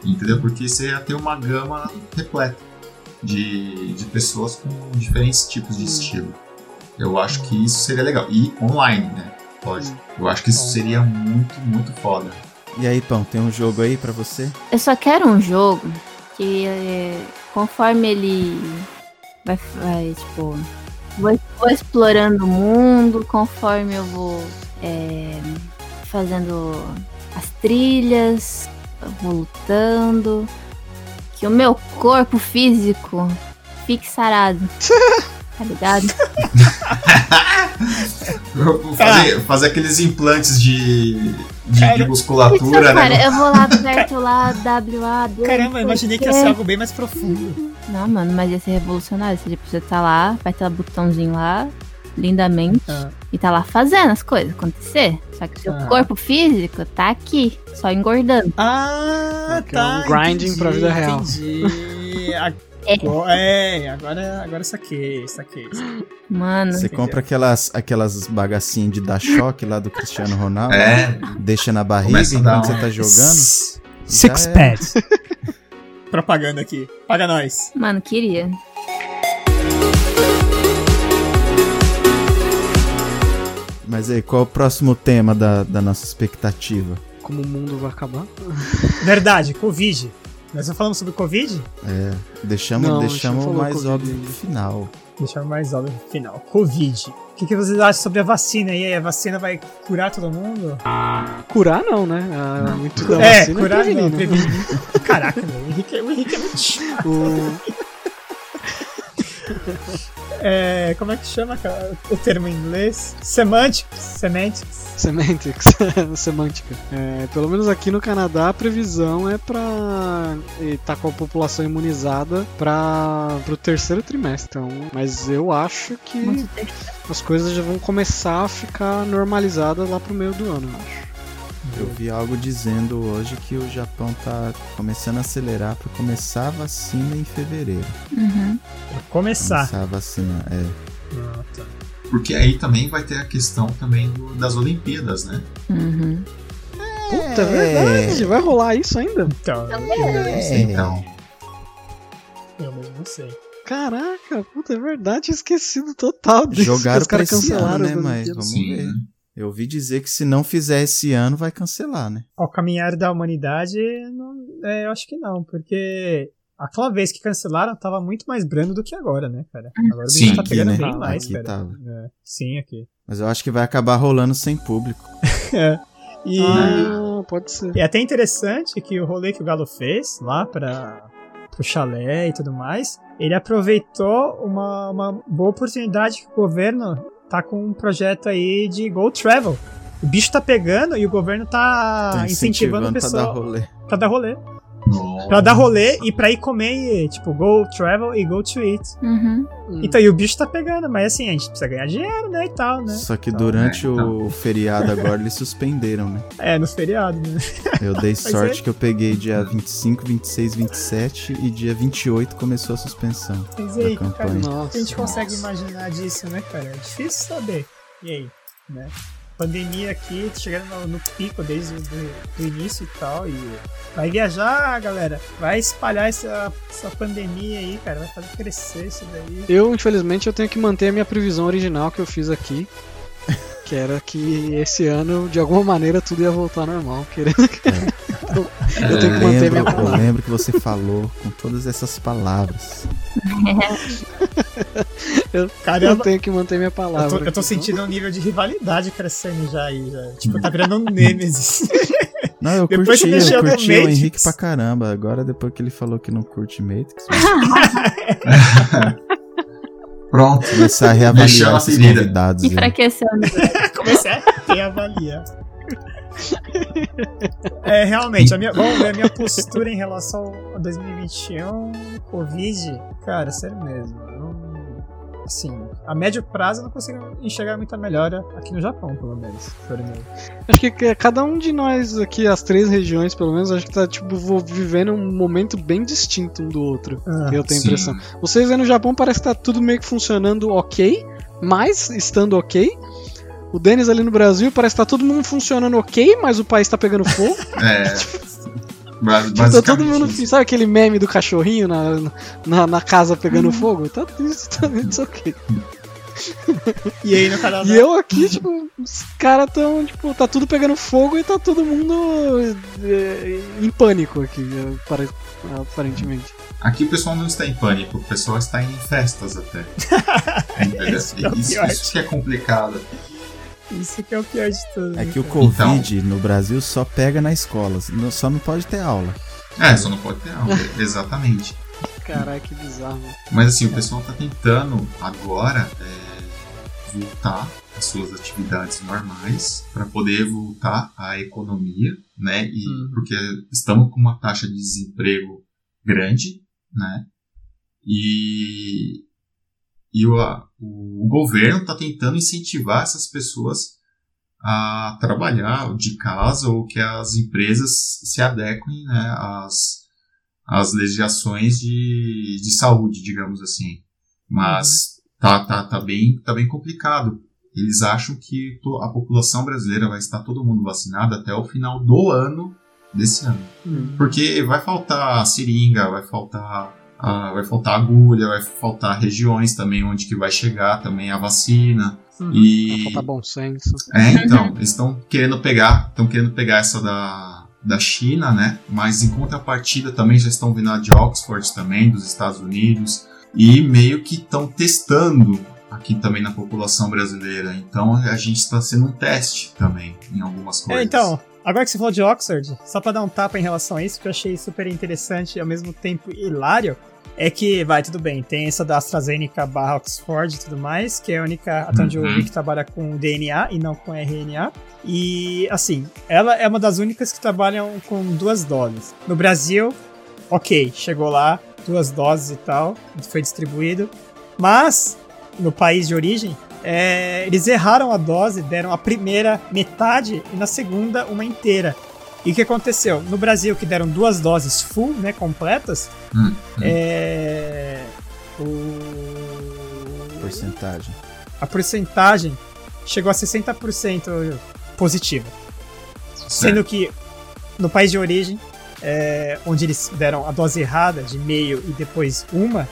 entendeu? Porque você ia ter uma gama repleta de, de pessoas com diferentes tipos de estilo. Eu acho que isso seria legal. E online, né? Lógico. Eu acho que isso seria muito, muito foda. E aí, Pão, tem um jogo aí pra você? Eu só quero um jogo que conforme ele vai, vai tipo, vou, vou explorando o mundo, conforme eu vou é, fazendo as trilhas, lutando, que o meu corpo físico fique sarado. Tá ligado? Fazer, fazer aqueles implantes de, de, de musculatura, Isso, cara, né? eu vou lá perto lá, WA. Caramba, eu imaginei que ia ser algo bem mais profundo. Não, mano, mas ia ser revolucionário. Você, tipo, você tá lá, vai ter um botãozinho lá, lindamente, Ah. e tá lá fazendo as coisas acontecer. Só que o seu Ah. corpo físico tá aqui, só engordando. Ah, Que é um tá. grinding entendi, pra vida real. Entendi. A- Pô, É, agora, agora saquei, saquei. saquei. Mano. Você compra aquelas, aquelas bagacinhas de dar choque lá do Cristiano Ronaldo, É, deixa na barriga enquanto você tá jogando. Six é. pads. Propaganda aqui. Paga nós. Mano, queria. Mas aí, qual é o próximo tema da, da nossa expectativa? Como o mundo vai acabar? Verdade, Covid. Nós já falamos sobre Covid? É, deixamos, Não, deixamos mais Covid óbvio pro final. Deixar mais óbvio no final. Covid. O que, que vocês acham sobre a vacina? E aí, a vacina vai curar todo mundo? Curar não, né? Ah, muito da é, vacina curar prevenir, não, né? Caraca, meu, o Henrique, o Henrique é muito chato. O- É, como é que chama cara, o termo em inglês? Semantics. Semantics. Semantics, semântica. É, pelo menos aqui no Canadá a previsão é pra estar com a população imunizada para o terceiro trimestre. Então, mas eu acho que as coisas já vão começar a ficar normalizadas lá pro meio do ano, eu acho. Eu vi algo dizendo hoje que o Japão tá começando a acelerar para começar a vacina em fevereiro. Uhum. Pra começar. Começar a vacina, é. Ah, tá. porque aí também vai ter a questão também do- das Olimpíadas, né? Uhum. Puta, é verdade, vai rolar isso ainda? Então, eu, É. Então, eu mesmo não sei. Caraca, puta, é verdade, esquecido total disso. Jogaram Os caras pra esse ano, né? as Mas vamos sim. ver. né? Eu ouvi dizer que se não fizer esse ano, vai cancelar, né? Ao caminhar da humanidade, não- é, eu acho que não, porque aquela vez que cancelaram tava muito mais brando do que agora, né, cara? Agora o bicho Sim, tá aqui, pegando né? bem mais, Aqui cara. tava. É, sim, aqui. Mas eu acho que vai acabar rolando sem público. É. E, Ah, pode ser. e é até interessante que o rolê que o Galo fez lá para pro chalé e tudo mais, ele aproveitou uma, uma boa oportunidade que o governo tá com um projeto aí de Go Travel. O bicho tá pegando e o governo tá, Tá incentivando a pra pessoa dar rolê. pra dar rolê. Nossa. Pra dar rolê e pra ir comer, e, tipo, go travel e go to eat. Uhum. Hum. Então, e o bicho tá pegando, mas assim, a gente precisa ganhar dinheiro, né, e tal, né? Só que Então, durante é, o feriado agora eles suspenderam, né? É, nos feriados, né? Eu dei sorte é. que eu peguei dia 25, 26, 27 e dia 28 começou a suspensão. Mas e aí, cara, campanha. o que Nossa. a gente consegue imaginar disso, né, cara? É difícil saber. E aí, né? Pandemia aqui, chegando no, no pico desde o do, do início e tal, e vai viajar, galera. Vai espalhar essa, essa pandemia aí, cara. Vai fazer crescer isso daí. Eu, infelizmente, eu tenho que manter a minha previsão original que eu fiz aqui. Que era que esse ano, de alguma maneira, tudo ia voltar ao normal. Querendo Então, eu tenho que manter lembro, minha eu palavra. lembro que você falou com todas essas palavras. Eu Caramba, tenho que manter minha eu palavra. tô, eu tô sentindo um nível de rivalidade crescendo já aí. Já. Tipo, tá virando um Nemesis. Não, eu Depois curti, eu curti o Matrix. Henrique pra caramba. Agora, depois que ele falou que não curte Matrix, Pronto. começar a reavaliar esses convidados. Enfraquecendo. Comecei a reavaliar. É, realmente, a minha, vamos ver a minha postura em relação a 2021, Covid. Cara, sério mesmo. não- assim, a médio prazo eu não consigo enxergar muita melhora aqui no Japão, pelo menos. sério mesmo. Acho que que cada um de nós aqui, as três regiões, pelo menos, acho que tá, tipo, vivendo um momento bem distinto um do outro. Ah, eu tenho a impressão. Vocês aí no Japão parece que tá tudo meio que funcionando ok, mas estando ok. O Denis ali no Brasil parece que tá todo mundo funcionando ok, mas o país tá pegando fogo. É. Tipo, tá todo mundo. isso. Sabe aquele meme do cachorrinho na, na, na casa pegando fogo? Tá isso, tá isso ok. E aí no Canadá? E eu aqui, tipo, os caras tão, tipo, tá tudo pegando fogo e tá todo mundo é, em pânico aqui, é, pare- aparentemente. Aqui o pessoal não está em pânico, o pessoal está em festas até. É o isso, pior. isso que é complicado. Isso que é o pior de tudo. É que o? Covid no Brasil só pega na escola, não- só não pode ter aula. É, só não pode ter aula, exatamente. Caralho, que bizarro. Mas assim, o pessoal está tentando agora é, voltar às suas atividades normais para poder voltar à economia, né? E Uhum. porque estamos com uma taxa de desemprego grande, né? E e o, a- o governo está tentando incentivar essas pessoas a trabalhar de casa ou que as empresas se adequem né, às, as legislações de, de saúde, digamos assim. Mas tá, tá, tá, bem, tá bem complicado. Eles acham que a população brasileira vai estar todo mundo vacinado até o final do ano desse ano. Hum. Porque vai faltar seringa, vai faltar ah, vai faltar agulha, vai faltar regiões também onde que vai chegar também a vacina. Uhum. E Vai faltar bom senso. é, então, eles estão querendo pegar, estão querendo pegar essa da, da China, né? Mas em contrapartida também já estão vindo a de Oxford também, dos Estados Unidos, e meio que estão testando aqui também na população brasileira. Então a gente está sendo um teste também em algumas coisas. É, então, agora que você falou de Oxford, só pra dar um tapa em relação a isso, que eu achei super interessante e ao mesmo tempo hilário, é que, vai, tudo bem, tem essa da AstraZeneca barra Oxford e tudo mais, que é a única, até onde eu Uhum. vi, que trabalha com DNA e não com RNA. E, assim, ela é uma das únicas que trabalham com duas doses. No Brasil, ok, chegou lá, duas doses e tal, foi distribuído. Mas, no país de origem, é, eles erraram a dose, deram a primeira metade e na segunda uma inteira. E o que aconteceu? No Brasil, que deram duas doses full, né, completas, Hum, hum. é, o, Porcentagem. a porcentagem chegou a 60% positiva. Sendo que no país de origem, é, onde eles deram a dose errada de meio e depois uma,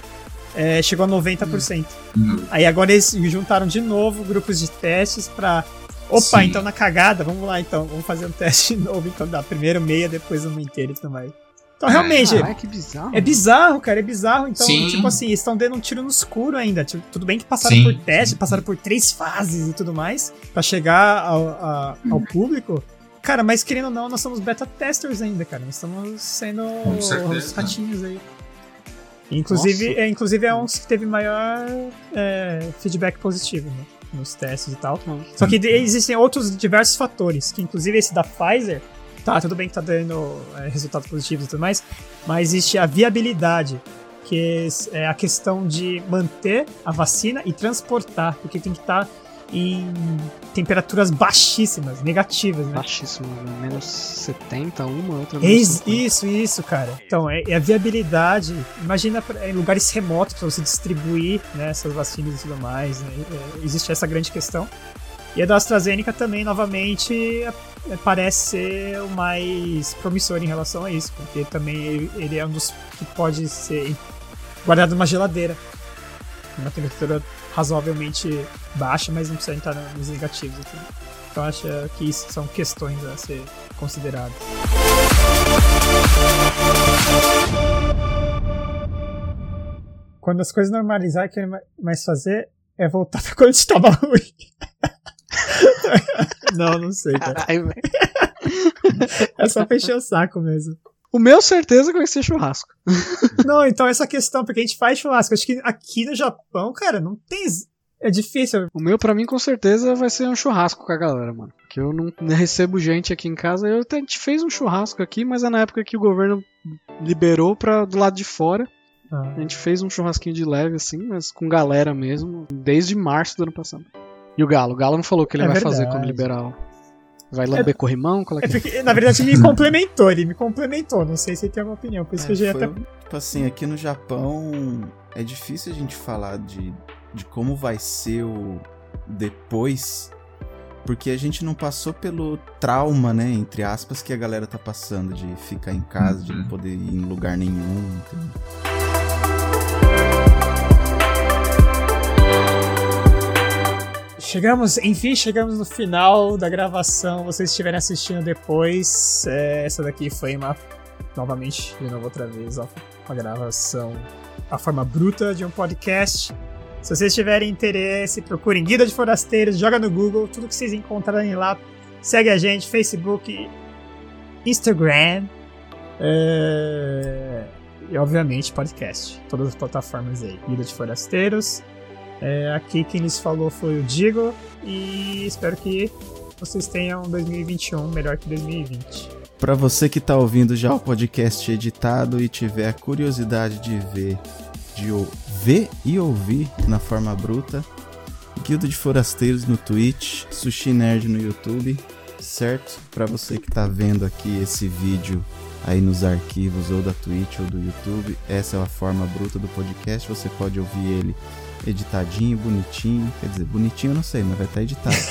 é, chegou a 90%. Hum. Aí agora eles juntaram de novo grupos de testes pra. Opa, Sim. então na cagada, vamos lá então, vamos fazer um teste novo, então dá primeiro meia, depois uma inteira e tudo mais. Então É. realmente, Caralho, que bizarro. é bizarro, cara, é bizarro. Então, Sim. tipo assim, eles estão dando um tiro no escuro ainda. Tipo, tudo bem que passaram Sim, por teste, passaram por três fases e tudo mais, pra chegar ao, a- ao público. Cara, mas querendo ou não, nós somos beta testers ainda, cara. Nós estamos sendo os ratinhos aí. Inclusive, Nossa. é, inclusive é um que teve maior é, feedback positivo, né? Nos testes e tal. Hum. Só que existem outros diversos fatores, que inclusive esse da Pfizer, tá, tudo bem que tá dando é, resultados positivos e tudo mais, mas existe a viabilidade, que é a questão de manter a vacina e transportar, porque tem que estar em temperaturas baixíssimas, negativas, né? Baixíssimo, né? menos 70, uma, outra menos Isso, 50. isso, cara. Então, é, é a viabilidade. Imagina pra- em lugares remotos para você distribuir né, essas vacinas e tudo mais. né? É, existe essa grande questão. E a da AstraZeneca também, novamente, parece ser o mais promissor em relação a isso, porque também ele, ele é um dos que pode ser guardado numa geladeira. Uma temperatura razoavelmente baixa, mas não precisa entrar nos negativos. e tudo. Então, acho que isso são questões a ser consideradas. Quando as coisas normalizar, o que ele mais fazer é voltar pra quando estava ruim. não, não sei, cara. Caralho, velho. É só encher o saco mesmo. O meu certeza que vai ser churrasco. Não, então essa questão, porque a gente faz churrasco. Acho que aqui no Japão, cara, não tem. É difícil. O meu, pra mim, com certeza, vai ser um churrasco com a galera, mano. Que eu não recebo gente aqui em casa. Eu até a gente fez um churrasco aqui, mas é na época que o governo liberou pra do lado de fora. Ah, A gente fez um churrasquinho de leve, assim, mas com galera mesmo, desde março do ano passado. E o Galo? O Galo não falou o que ele É vai verdade. fazer quando liberar. Vai lamber corrimão? Qual é É que é? porque, na verdade, ele me complementou. Ele me complementou. Não sei se ele tem alguma opinião. Por isso que eu já ia foi, até. Tipo assim, aqui no Japão é difícil a gente falar de, de como vai ser o depois, porque a gente não passou pelo trauma, né, entre aspas, que a galera tá passando de ficar em casa, de não Uhum. poder ir em lugar nenhum. entendeu? Chegamos, enfim, chegamos no final da gravação. Vocês estiverem assistindo depois, é, essa daqui foi uma. Novamente, de novo outra vez, ó, uma gravação, a forma bruta de um podcast. Se vocês tiverem interesse, procurem Guida de Forasteiros, joga no Google, tudo que vocês encontrarem lá. Segue a gente, Facebook, Instagram. é, E obviamente podcast. Todas as plataformas aí. Guida de Forasteiros. É, aqui quem lhes falou foi o Digo e espero que vocês tenham um 2021 melhor que 2020. Pra você que tá ouvindo já o podcast editado e tiver a curiosidade de ver, de ver e ouvir na forma bruta, Guilda de Forasteiros no Twitch, Sushi Nerd no YouTube, certo? Pra você que tá vendo aqui esse vídeo aí nos arquivos ou da Twitch ou do YouTube. Essa é a forma bruta do podcast. Você pode ouvir ele editadinho, bonitinho. Quer dizer, bonitinho eu não sei, mas vai estar editado.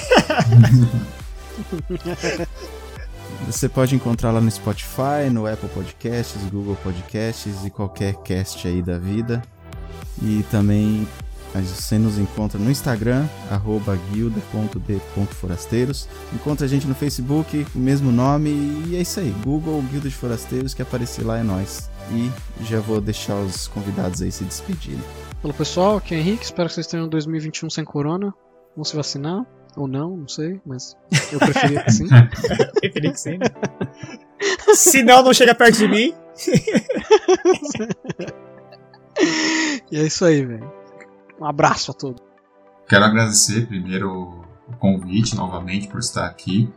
Você pode encontrar lá no Spotify, no Apple Podcasts, Google Podcasts e qualquer cast aí da vida. E também você nos encontra no Instagram, arroba guilda.d.forasteiros. Encontra a gente no Facebook, o mesmo nome, e é isso aí. Google Guilda de Forasteiros, que aparecer lá é nós. E já vou deixar os convidados aí se despedirem. Falou pessoal, aqui é Henrique, espero que vocês tenham 2021 sem corona. Vão se vacinar, ou não, não sei, mas eu preferia que sim. Preferi que sim. né? Se não, não chega perto de mim. E é isso aí, velho. Um abraço a todos. Quero agradecer primeiro o convite novamente por estar aqui,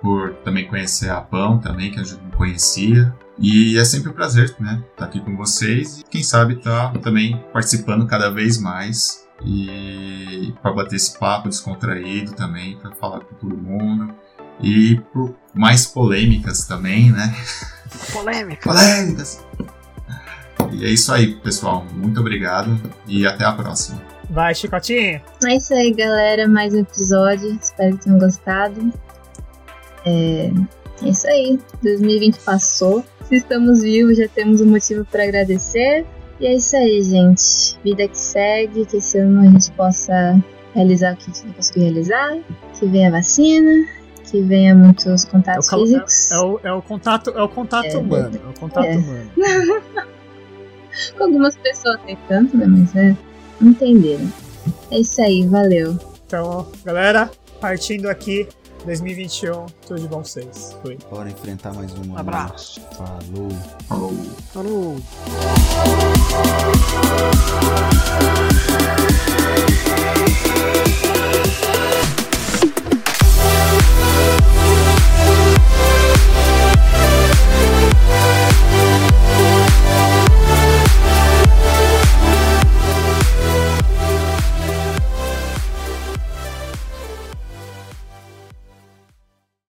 por também conhecer a Pão também, que a gente não conhecia. E é sempre um prazer, né, estar aqui com vocês e quem sabe estar também participando cada vez mais e para bater esse papo descontraído também, para falar com todo mundo e por mais polêmicas também, né? Polêmica. Polêmicas. E é isso aí, pessoal. Muito obrigado e até a próxima. Vai, Chicotinho. É isso aí, galera. Mais um episódio. Espero que tenham gostado. É, é isso aí. 2020 passou. Se estamos vivos, já temos um motivo para agradecer. E é isso aí, gente. Vida que segue. Que esse ano a gente possa realizar o que a gente não conseguiu realizar. Que venha a vacina. Que venha muitos contatos É o físicos. É o, é o contato, é o contato É, humano. É o contato é. humano. Com algumas pessoas nem tanto, né? Mas é. Entenderam. É isso aí, valeu. Então, galera, partindo aqui, 2021, tudo de bom pra vocês. Fui. Bora enfrentar mais. Um né? abraço. Falou. Falou. Falou.